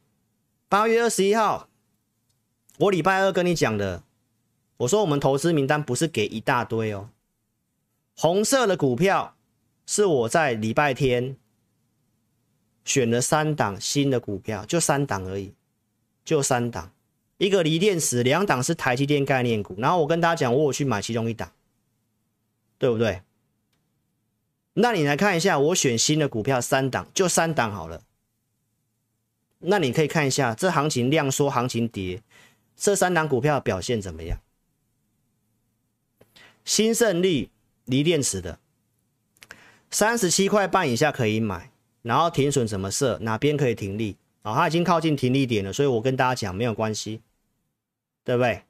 八月二十一号。我礼拜二跟你讲的，我说我们投资名单不是给一大堆哦，红色的股票是我在礼拜天选了三档新的股票，就三档而已，就三档，一个锂电池，两档是台积电概念股，然后我跟大家讲，我有去买其中一档，对不对？那你来看一下，我选新的股票三档，就三档好了，那你可以看一下这行情量缩，行情跌。这三档股票表现怎么样？新胜利锂电池的三十七块半以下可以买，然后停损怎么设？哪边可以停利？啊、它已经靠近停利点了，所以我跟大家讲没有关系，对不对？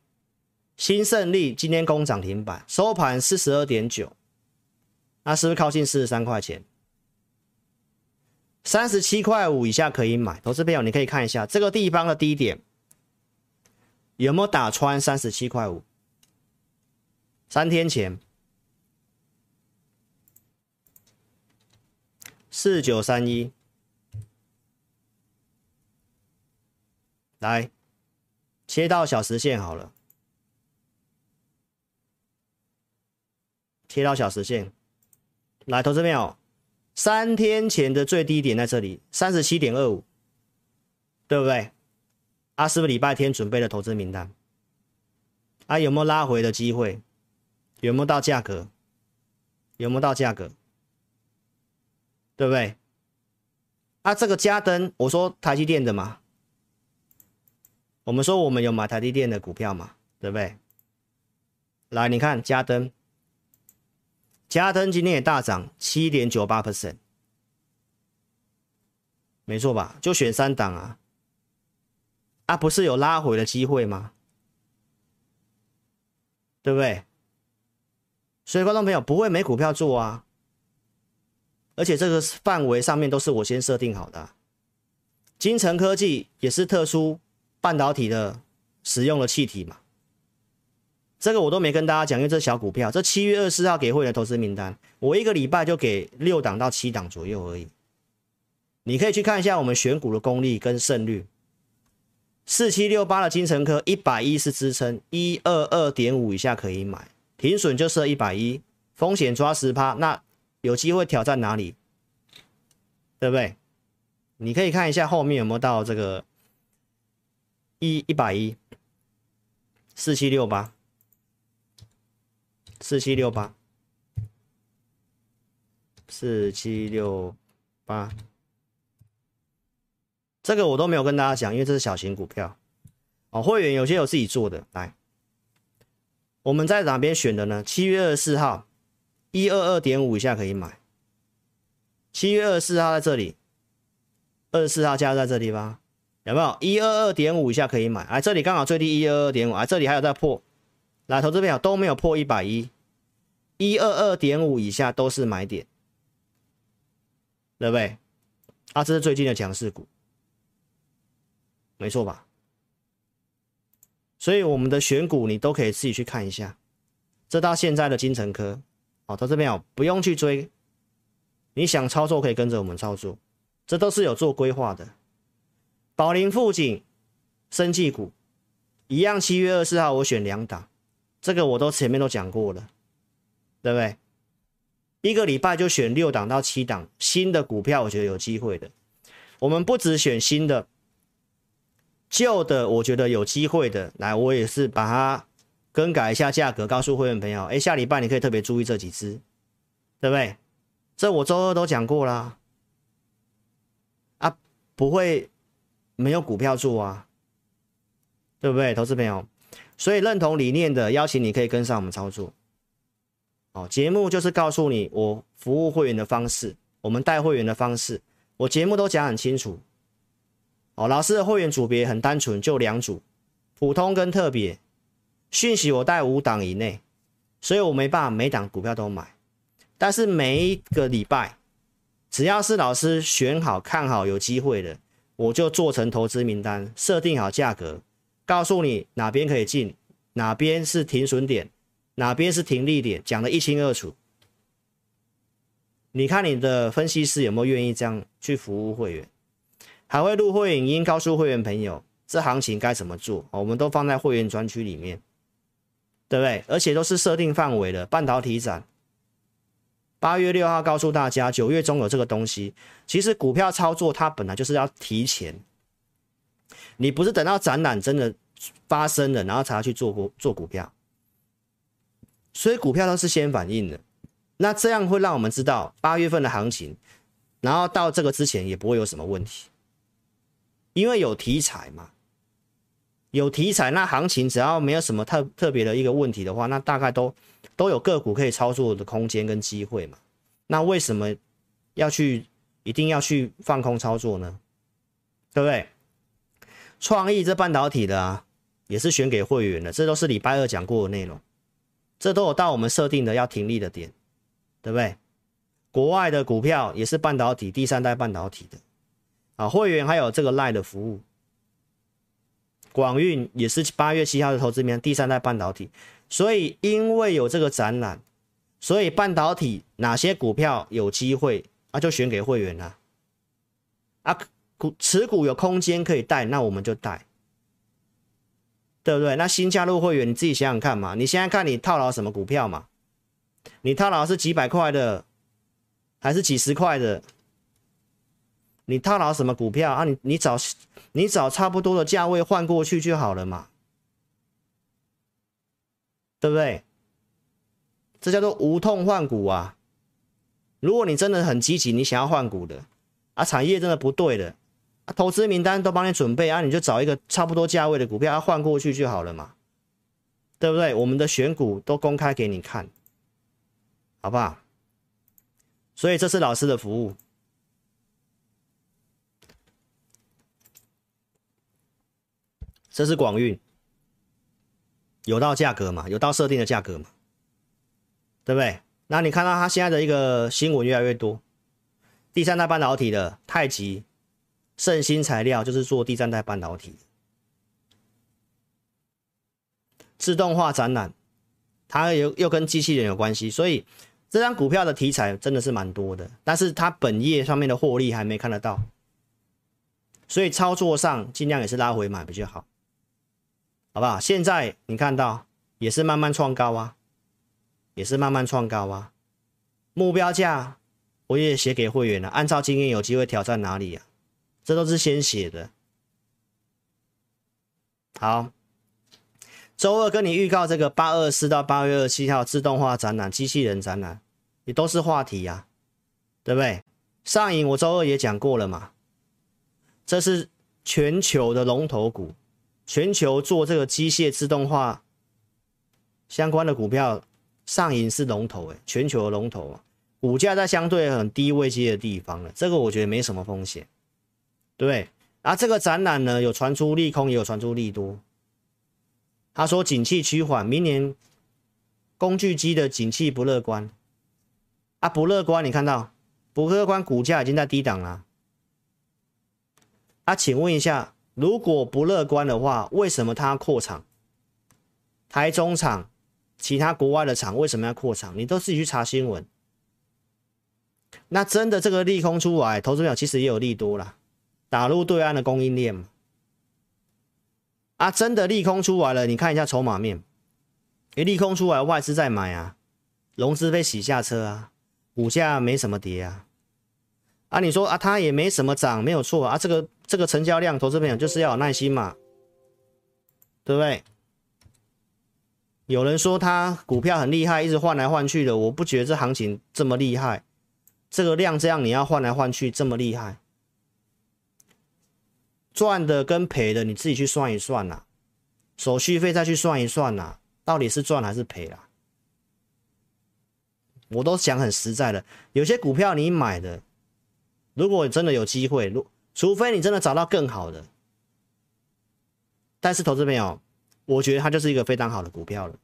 新胜利今天攻涨停板，收盘四十二点九，那是不是靠近四十三块钱？三十七块五以下可以买，投资朋友你可以看一下这个地方的低点。有没有打穿三十七块五？三天前四九三一，来切到小时线好了，切到小时线，来，投资朋友，三天前的最低点在这里，三十七点二五，对不对？他、啊、是不是礼拜天准备的投资名单？啊，有没有拉回的机会？有没有到价格？有没有到价格？对不对？啊，这个嘉登，我说台积电的嘛。我们说我们有买台积电的股票嘛，对不对？来，你看嘉登，嘉登今天也大涨七点九八 percent，没错吧？就选三档啊。啊、不是有拉回的机会吗？对不对？所以观众朋友不会没股票做啊，而且这个范围上面都是我先设定好的。金城科技也是特殊半导体的使用的气体嘛，这个我都没跟大家讲，因为这小股票，这七月二十四号给会员投资名单，我一个礼拜就给六档到七档左右而已。你可以去看一下我们选股的功力跟胜率。四七六八的精成科一百一是支撑，一二二点五以下可以买，停损就设一百一，风险抓十趴，那有机会挑战哪里？对不对？你可以看一下后面有没有到这个一一百一四七六八四七六八四七六八，这个我都没有跟大家讲，因为这是小型股票哦。会员有些有自己做的，来，我们在哪边选的呢？七月二十四号一二二点五以下可以买，七月二十四号在这里。二十四号加在这地方，有没有一二二点五以下可以买？哎，这里刚好最低一二二点五，哎，这里还有在破，来，投资朋友都没有破一百一，一二二点五以下都是买点，对不对？啊，这是最近的强势股，没错吧？所以我们的选股你都可以自己去看一下，这到现在的金城科，哦，投资朋友不用去追，你想操作可以跟着我们操作。这都是有做规划的，宝林富锦、生技股一样。七月二十号我选两档，这个我都前面都讲过了，对不对？一个礼拜就选六档到七档新的股票，我觉得有机会的。我们不只选新的，旧的我觉得有机会的，来，我也是把它更改一下价格，告诉会员朋友，哎，下礼拜你可以特别注意这几只，对不对？这我周二都讲过啦。啊不会没有股票做啊，对不对，投资朋友？所以认同理念的邀请你可以跟上我们操作。哦，节目就是告诉你我服务会员的方式，我们带会员的方式，我节目都讲很清楚。哦，老师的会员组别很单纯，就两组，普通跟特别。讯息我带五档以内，所以我没办法每档股票都买，但是每一个礼拜。只要是老师选好、看好有机会的，我就做成投资名单，设定好价格，告诉你哪边可以进，哪边是停损点，哪边是停利点，讲得一清二楚。你看你的分析师有没有愿意这样去服务会员？还会录会影音，告诉会员朋友这行情该怎么做，我们都放在会员专区里面，对不对？而且都是设定范围的半导体展。八月六号告诉大家，九月中有这个东西。其实股票操作它本来就是要提前，你不是等到展览真的发生了，然后才要去做股做股票。所以股票都是先反应的。那这样会让我们知道八月份的行情，然后到这个之前也不会有什么问题，因为有题材嘛，有题材，那行情只要没有什么特特别的一个问题的话，那大概都。都有个股可以操作的空间跟机会嘛？那为什么要去一定要去放空操作呢？对不对？创意这半导体的啊，也是选给会员的，这都是礼拜二讲过的内容，这都有到我们设定的要停利的点，对不对？国外的股票也是半导体，第三代半导体的啊，会员还有这个赖的服务，广运也是八月七号的投资面第三代半导体。所以，因为有这个展览，所以半导体哪些股票有机会啊，就选给会员了。啊，股持股有空间可以带，那我们就带，对不对？那新加入会员，你自己想想看嘛。你现在看你套牢什么股票嘛？你套牢是几百块的，还是几十块的？你套牢什么股票啊？你你找你找差不多的价位换过去就好了嘛。对不对？这叫做无痛换股啊！如果你真的很积极，你想要换股的啊，产业真的不对的，投资名单都帮你准备啊，你就找一个差不多价位的股票，要换过去就好了嘛，对不对？我们的选股都公开给你看，好不好？所以这是老师的服务，这是广运。有到价格嘛？有到设定的价格嘛？对不对？那你看到它现在的一个新闻越来越多，第三代半导体的太极、圣新材料就是做第三代半导体，自动化展览，它又又跟机器人有关系，所以这张股票的题材真的是蛮多的，但是它本业上面的获利还没看得到，所以操作上尽量也是拉回买比较好。好不好？现在你看到也是慢慢创高啊，也是慢慢创高啊。目标价我也写给会员了，按照经验有机会挑战哪里啊？这都是先写的。好，周二跟你预告这个八二四到八月二十七号自动化展览、机器人展览，也都是话题呀、对不对？上影我周二也讲过了嘛，这是全球的龙头股，全球做这个机械自动化相关的股票。上影是龙头诶，全球的龙头啊，股价在相对很低位阶的地方了，这个我觉得没什么风险，对？啊，这个展览呢，有传出利空，也有传出利多。他说景气趋缓，明年工具机的景气不乐观啊，不乐观，你看到不乐观，股价已经在低档了。啊，请问一下，如果不乐观的话，为什么他要扩厂？台中厂？其他国外的厂为什么要扩厂？你都自己去查新闻。那真的这个利空出来，投资者其实也有利多啦，打入对岸的供应链嘛。啊，真的利空出来了，你看一下筹码面，一利空出来，外资在买啊，融资被洗下车啊，股价没什么跌啊。啊，你说啊，它也没什么涨，没有错啊。这个这个成交量，投资朋友就是要有耐心嘛，对不对？有人说他股票很厉害，一直换来换去的，我不觉得这行情这么厉害，这个量这样你要换来换去这么厉害，赚的跟赔的你自己去算一算呐、啊，手续费再去算一算呐、啊，到底是赚还是赔啦？我都讲很实在的，有些股票你买的，如果真的有机会，如除非你真的找到更好的，但是投资朋友。我觉得它就是一个非常好的股票了。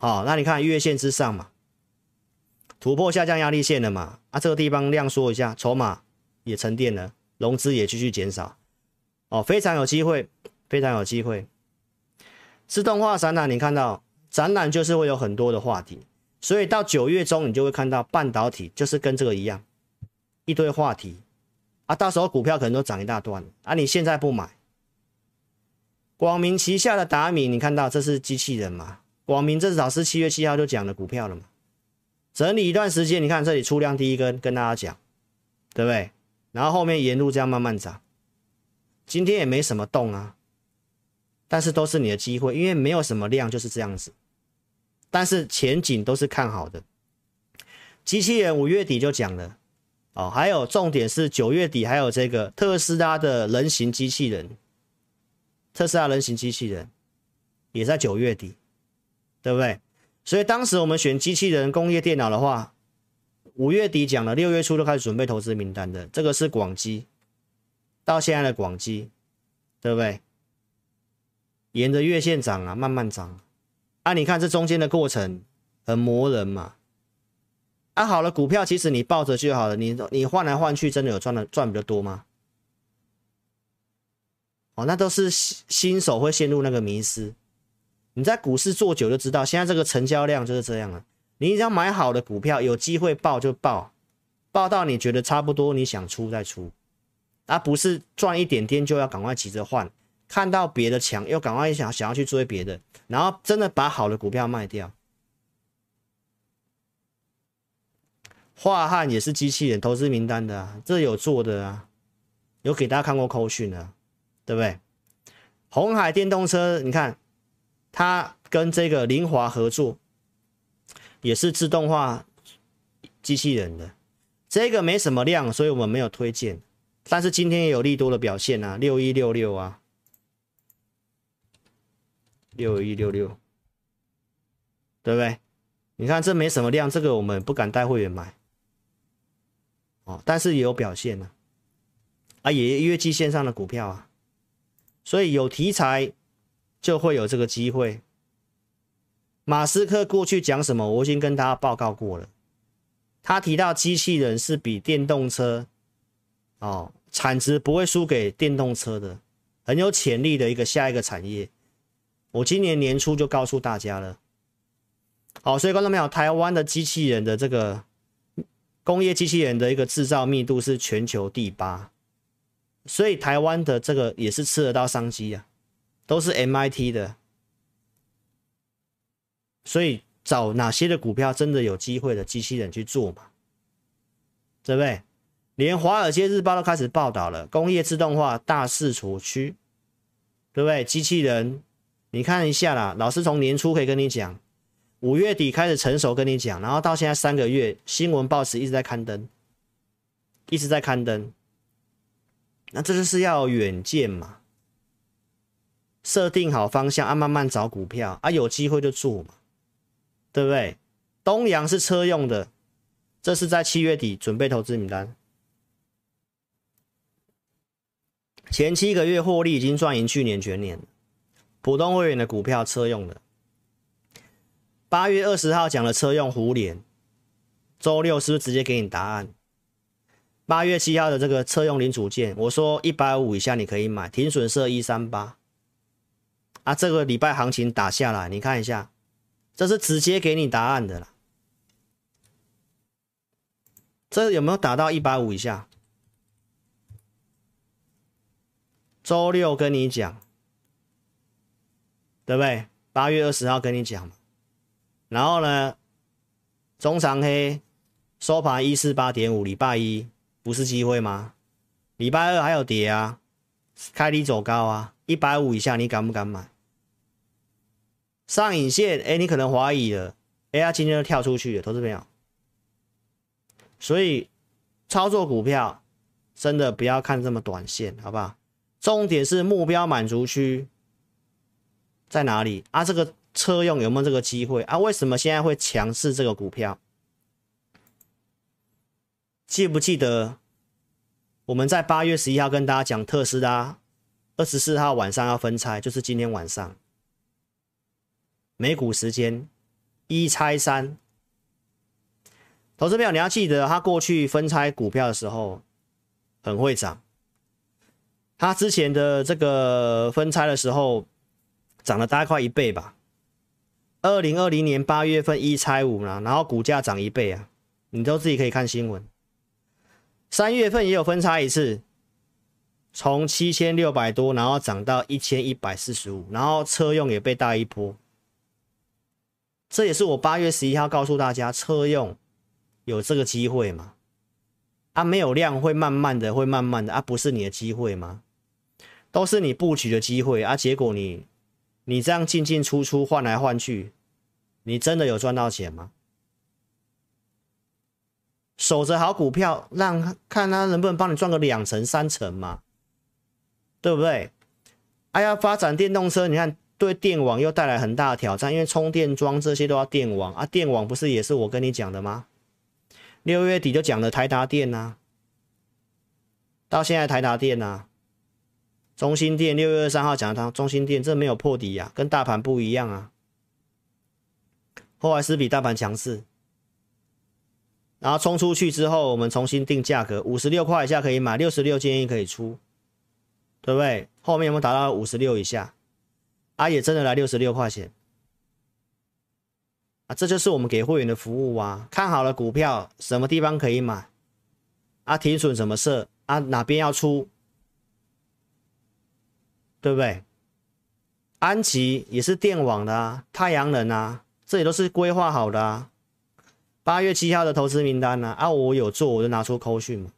好，那你看月线之上嘛，突破下降压力线了嘛？啊，这个地方量缩一下，筹码也沉淀了，融资也继续减少。哦，非常有机会，非常有机会。自动化展览，你看到展览就是会有很多的话题，所以到九月中你就会看到半导体就是跟这个一样，一堆话题啊，到时候股票可能都涨一大段啊，你现在不买。广明旗下的达米，你看到这是机器人嘛？广明这是老师七月七号就讲的股票了嘛？整理一段时间，你看这里出量第一根，跟大家讲，对不对？然后后面沿路这样慢慢涨，今天也没什么动啊，但是都是你的机会，因为没有什么量就是这样子，但是前景都是看好的。机器人五月底就讲了哦，还有重点是九月底还有这个特斯拉的人形机器人。特斯拉人形机器人也在九月底，对不对？所以当时我们选机器人、工业电脑的话，五月底讲了，六月初就开始准备投资名单的。这个是广基，到现在的广基，对不对？沿着月线涨啊，慢慢涨。啊，你看这中间的过程很磨人嘛。啊，好了，股票其实你抱着就好了，你你换来换去，真的有赚的赚比较多吗？哦，那都是新手会陷入那个迷失。你在股市做久就知道，现在这个成交量就是这样了。你只要买好的股票，有机会抱就抱，抱到你觉得差不多，你想出再出，而不是赚一点点就要赶快急着换，看到别的强又赶快想想要去追别的，然后真的把好的股票卖掉。华汉也是机器人投资名单的啊，这有做的啊，有给大家看过扣讯的。对不对？红海电动车，你看，它跟这个凌华合作，也是自动化机器人的，这个没什么量，所以我们没有推荐。但是今天也有利多的表现啊，六一六六啊，六一六六，对不对？你看这没什么量，这个我们不敢带会员买，哦，但是也有表现呢，啊，啊，也月季线上的股票啊。所以有题材就会有这个机会。马斯克过去讲什么，我已经跟大家报告过了。他提到机器人是比电动车哦，产值不会输给电动车的，很有潜力的一个下一个产业。我今年年初就告诉大家了。好，所以观众朋友，台湾的机器人的这个工业机器人的一个制造密度是全球第八。所以台湾的这个也是吃得到商机啊，都是 MIT 的。所以找哪些的股票真的有机会的机器人去做嘛？对不对？连《华尔街日报》都开始报道了，工业自动化大势所趋，对不对？机器人，你看一下啦，老师从年初可以跟你讲，五月底开始成熟跟你讲，然后到现在三个月，新闻报纸一直在刊登，一直在刊登。那这就是要远见嘛，设定好方向啊，慢慢找股票啊，有机会就做嘛，对不对？东阳是车用的，这是在七月底准备投资名单，前七个月获利已经赚赢去年全年，普通会员的股票车用的，八月二十号讲了车用胡连，周六是不是直接给你答案？八月七号的这个车用零组件，我说一百五以下你可以买，停损设一三八。啊，这个礼拜行情打下来，你看一下，这是直接给你答案的啦。这有没有打到一百五以下？周六跟你讲，对不对？八月二十号跟你讲，然后呢，中长黑收盘一四八点五，礼拜一。不是机会吗？礼拜二还有跌啊，开低走高啊，一百五以下你敢不敢买？上影线，哎，你可能怀疑了，哎呀，今天就跳出去了，投资朋友。所以操作股票真的不要看这么短线，好不好？重点是目标满足区在哪里啊？这个车用有没有这个机会啊？为什么现在会强势这个股票？记不记得我们在八月十一号跟大家讲特斯拉，二十四号晚上要分拆，就是今天晚上美股时间一拆三。投资票你要记得，他过去分拆股票的时候很会涨，他之前的这个分拆的时候涨了大概快一倍吧。二零二零年八月份一拆五了，然后股价涨一倍啊，你都自己可以看新闻。三月份也有分拆一次，从七千六百多，然后涨到一千一百四十五，然后车用也被带一波。这也是我八月十一号告诉大家，车用有这个机会嘛？啊，没有量会慢慢的，会慢慢的啊，不是你的机会吗？都是你布局的机会啊，结果你你这样进进出出换来换去，你真的有赚到钱吗？守着好股票，让看他能不能帮你赚个两成三成嘛，对不对？哎呀，发展电动车，你看对电网又带来很大的挑战，因为充电桩这些都要电网啊，电网不是也是我跟你讲的吗？六月底就讲了台达电呐、啊，到现在台达电呐、啊，中兴电六月二三号讲的中兴电这没有破底呀、跟大盘不一样啊，后来是比大盘强势。然后冲出去之后，我们重新定价格，五十六块以下可以买，六十六建议可以出，对不对？后面有没有达到五十六以下？啊，也真的来六十六块钱，啊，这就是我们给会员的服务啊！看好了股票，什么地方可以买？啊，停损怎么设？啊，哪边要出？对不对？安吉也是电网的啊，太阳能啊，这里都是规划好的啊。八月七号的投资名单呢、啊？啊，我有做，我就拿出扣讯嘛。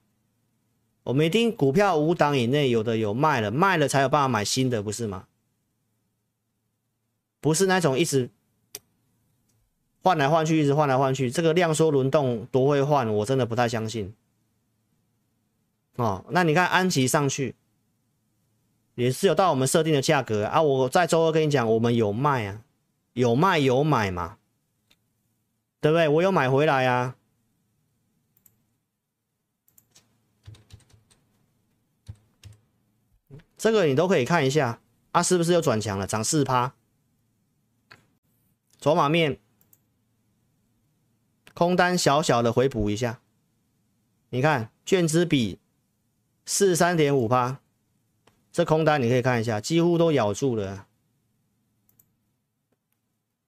我们一定股票五档以内，有的有卖了，卖了才有办法买新的，不是吗？不是那种一直换来换去，一直换来换去，这个量缩轮动多会换，我真的不太相信。哦，那你看安琪上去也是有到我们设定的价格啊。我在周二跟你讲，我们有卖啊，有卖有买嘛。对不对？我有买回来啊，这个你都可以看一下啊，是不是又转强了？涨四趴，筹码面空单小小的回补一下，你看券资比四三点五趴，这空单你可以看一下，几乎都咬住了。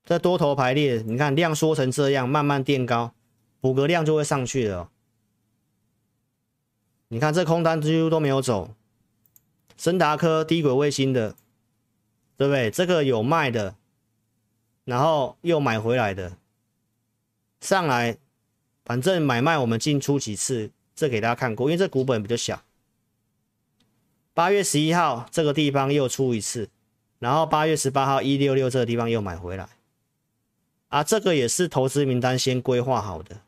这多头排列，你看量缩成这样，慢慢垫高，补个量就会上去了。你看这空单几乎都没有走，森达科低轨卫星的，对不对？这个有卖的，然后又买回来的，上来，反正买卖我们进出几次，这给大家看过，因为这股本比较小。八月十一号这个地方又出一次，然后八月十八号一六六这个地方又买回来，啊，这个也是投资名单先规划好的，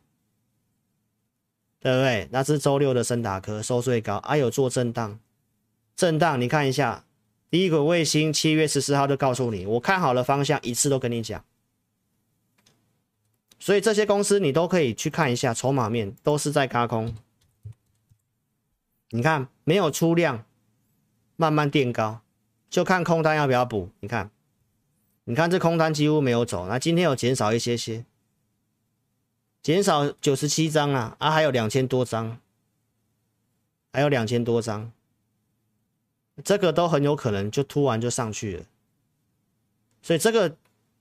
对不对？那是周六的升达科收最高，啊，有做震荡，震荡你看一下。低轨卫星七月十四号就告诉你，我看好了方向，一次都跟你讲。所以这些公司你都可以去看一下，筹码面都是在轧空。你看没有出量，慢慢垫高，就看空单要不要补。你看，你看这空单几乎没有走，那今天有减少一些些，减少九十七张啊，啊还有两千多张，还有两千多张。这个都很有可能就突然就上去了，所以这个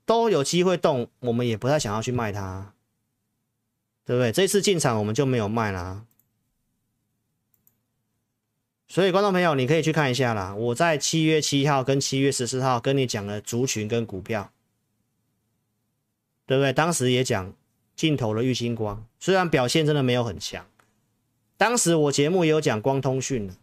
都有机会动，我们也不太想要去卖它，对不对？这次进场我们就没有卖啦。所以观众朋友，你可以去看一下啦。我在七月七号跟七月十四号跟你讲了族群跟股票，对不对？当时也讲镜头的玉星光，虽然表现真的没有很强，当时我节目也有讲光通讯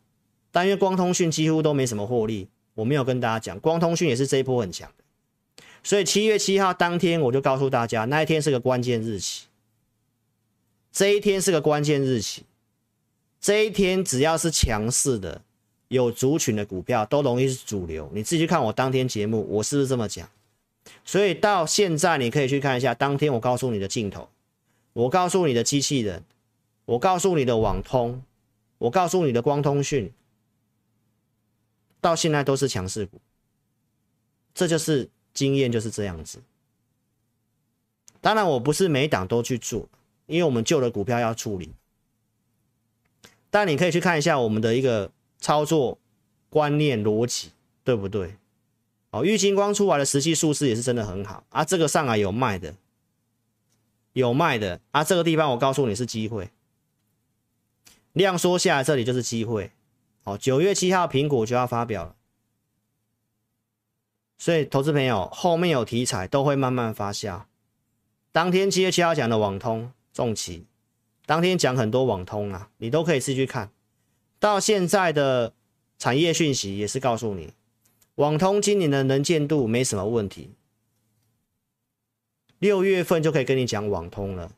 但因为光通讯几乎都没什么获利，我没有跟大家讲，光通讯也是这一波很强的，所以七月七号当天我就告诉大家，那一天是个关键日期，这一天是个关键日期，这一天只要是强势的、有族群的股票都容易是主流，你自己去看我当天节目，我是不是这么讲？所以到现在你可以去看一下，当天我告诉你的镜头，我告诉你的机器人，我告诉你的网通，我告诉你的光通讯。到现在都是强势股，这就是经验就是这样子。当然，我不是每档都去做，因为我们旧的股票要处理。但你可以去看一下我们的一个操作观念逻辑，对不对？哦，玉金光出来的实际数字也是真的很好啊。这个上海有卖的，有卖的啊。这个地方我告诉你是机会，量缩下来这里就是机会。好，九月七号苹果就要发表了，所以投资朋友后面有题材都会慢慢发酵。当天七月七号讲的网通、重企，当天讲很多网通啊，你都可以自己去看。到现在的产业讯息也是告诉你，网通今年的能见度没什么问题，六月份就可以跟你讲网通了。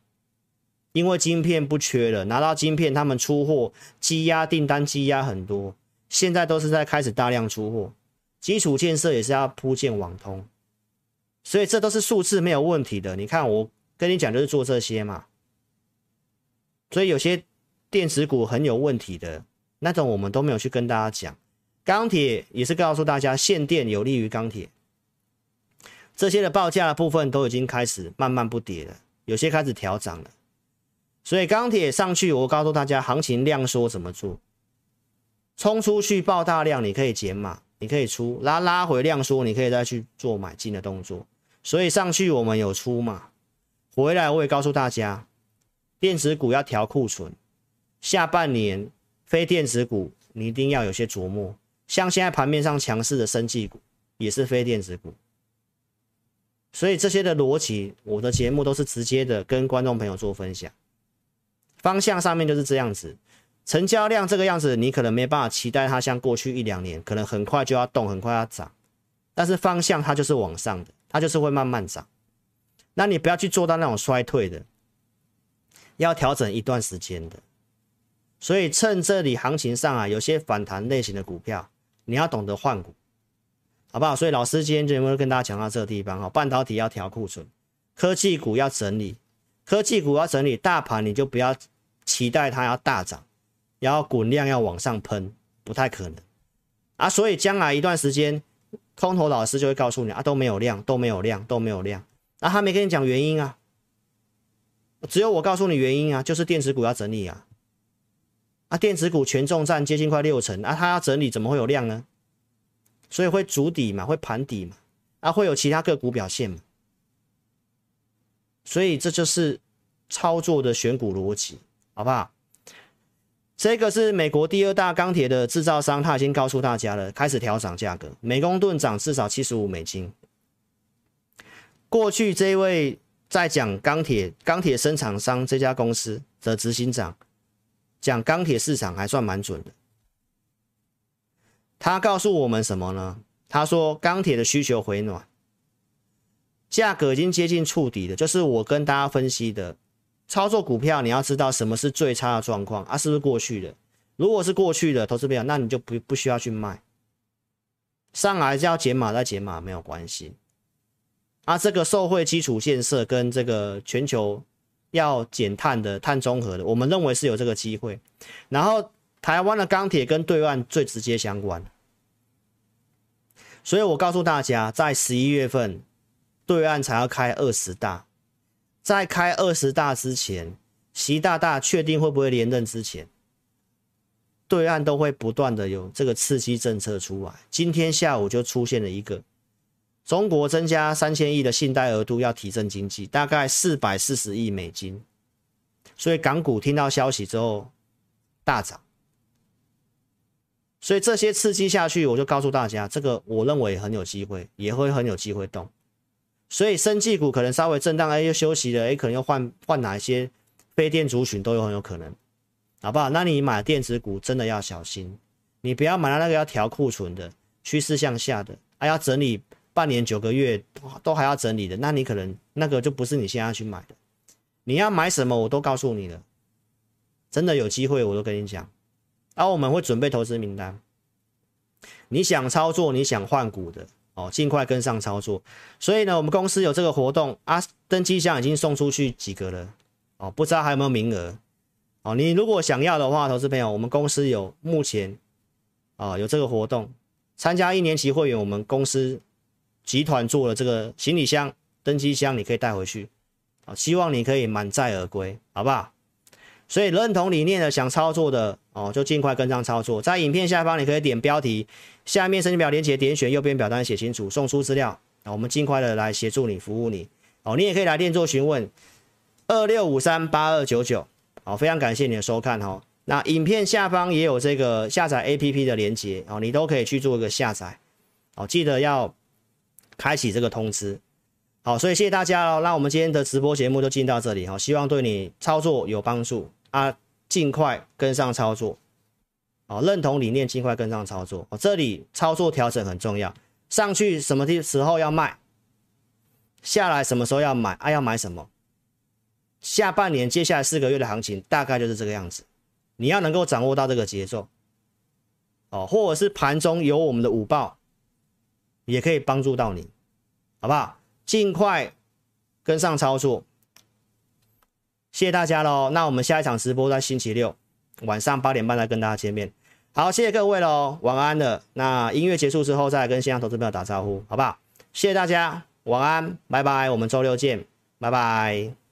因为晶片不缺了，拿到晶片，他们出货积压订单积压很多，现在都是在开始大量出货，基础建设也是要铺建网通，所以这都是数字没有问题的。你看我跟你讲就是做这些嘛，所以有些电子股很有问题的那种，我们都没有去跟大家讲。钢铁也是告诉大家，限电有利于钢铁，这些的报价的部分都已经开始慢慢不跌了，有些开始调涨了。所以钢铁上去，我告诉大家，行情量缩怎么做？冲出去爆大量，你可以减码，你可以出拉拉回量缩，你可以再去做买进的动作。所以上去我们有出嘛？回来我也告诉大家，电子股要调库存，下半年非电子股你一定要有些琢磨。像现在盘面上强势的生技股也是非电子股，所以这些的逻辑，我的节目都是直接的跟观众朋友做分享。方向上面就是这样子，成交量这个样子，你可能没办法期待它像过去一两年，可能很快就要动，很快要涨。但是方向它就是往上的，它就是会慢慢涨。那你不要去做到那种衰退的，要调整一段时间的。所以趁这里行情上啊，有些反弹类型的股票，你要懂得换股，好不好？所以老师今天就会跟大家讲到这个地方哈，半导体要调库存，科技股要整理，科技股要整理，大盘你就不要。期待它要大涨，然后滚量要往上喷，不太可能啊！所以将来一段时间，空头老师就会告诉你啊，都没有量，都没有量，都没有量。啊，他没跟你讲原因啊，只有我告诉你原因啊，就是电子股要整理啊。啊，电子股权重占接近快六成啊，它要整理怎么会有量呢？所以会筑底嘛，会盘底嘛，啊，会有其他个股表现嘛。所以这就是操作的选股逻辑。好不好？这个是美国第二大钢铁的制造商，他已经告诉大家了，开始调涨价格，每公吨涨至少七十五美金。过去这位在讲钢铁钢铁生产商这家公司的执行长讲钢铁市场还算蛮准的。他告诉我们什么呢？他说钢铁的需求回暖，价格已经接近触底了。就是我跟大家分析的，操作股票你要知道什么是最差的状况啊，是不是过去的？如果是过去的投资票，那你就不不需要去卖。上来就要减码再减码没有关系。啊，这个受惠基础建设跟这个全球要减碳的碳中和的，我们认为是有这个机会。然后台湾的钢铁跟对岸最直接相关，所以我告诉大家，在十一月份对岸才要开二十大，在开二十大之前，习大大确定会不会连任之前。对岸都会不断的有这个刺激政策出来。今天下午就出现了一个，中国增加三千亿的信贷额度，要提振经济，大概四百四十亿美金。所以港股听到消息之后大涨。所以这些刺激下去，我就告诉大家，这个我认为很有机会，也会很有机会动。所以生技股可能稍微震荡，哎，又休息了，哎，可能又换换哪一些非电族群都有很有可能。好不好？那你买电子股真的要小心，你不要买到那个要调库存的趋势向下的，还要整理半年九个月都还要整理的，那你可能那个就不是你现在去买的。你要买什么，我都告诉你了，真的有机会我都跟你讲。然后我们会准备投资名单，你想操作，你想换股的哦，尽快跟上操作。所以呢，我们公司有这个活动啊，登机箱已经送出去几个了哦，不知道还有没有名额。哦，你如果想要的话，投资朋友，我们公司有目前啊有这个活动，参加一年期会员，我们公司集团做了这个行李箱、登机箱，你可以带回去，啊，希望你可以满载而归，好不好？所以认同理念的想操作的哦，就尽快跟上操作，在影片下方你可以点标题，下面申请表连结点选，右边表单写清楚，送出资料，啊，我们尽快的来协助你服务你，哦，你也可以来电做询问，二六五三八二九九。好，非常感谢你的收看哈。那影片下方也有这个下载 APP 的连结哦，你都可以去做一个下载。好，记得要开启这个通知。好，所以谢谢大家哦。那我们今天的直播节目就进到这里哈，希望对你操作有帮助啊，尽快跟上操作。好，认同理念，尽快跟上操作。哦，这里操作调整很重要，上去什么时候要卖，下来什么时候要买啊？要买什么？下半年接下来四个月的行情大概就是这个样子，你要能够掌握到这个节奏，哦，或者是盘中有我们的午报，也可以帮助到你，好不好？尽快跟上操作，谢谢大家喽。那我们下一场直播在星期六晚上八点半再跟大家见面。好，谢谢各位喽，晚安了。那音乐结束之后再来跟线上投资朋友打招呼，好不好？谢谢大家，晚安，拜拜，我们周六见，拜拜。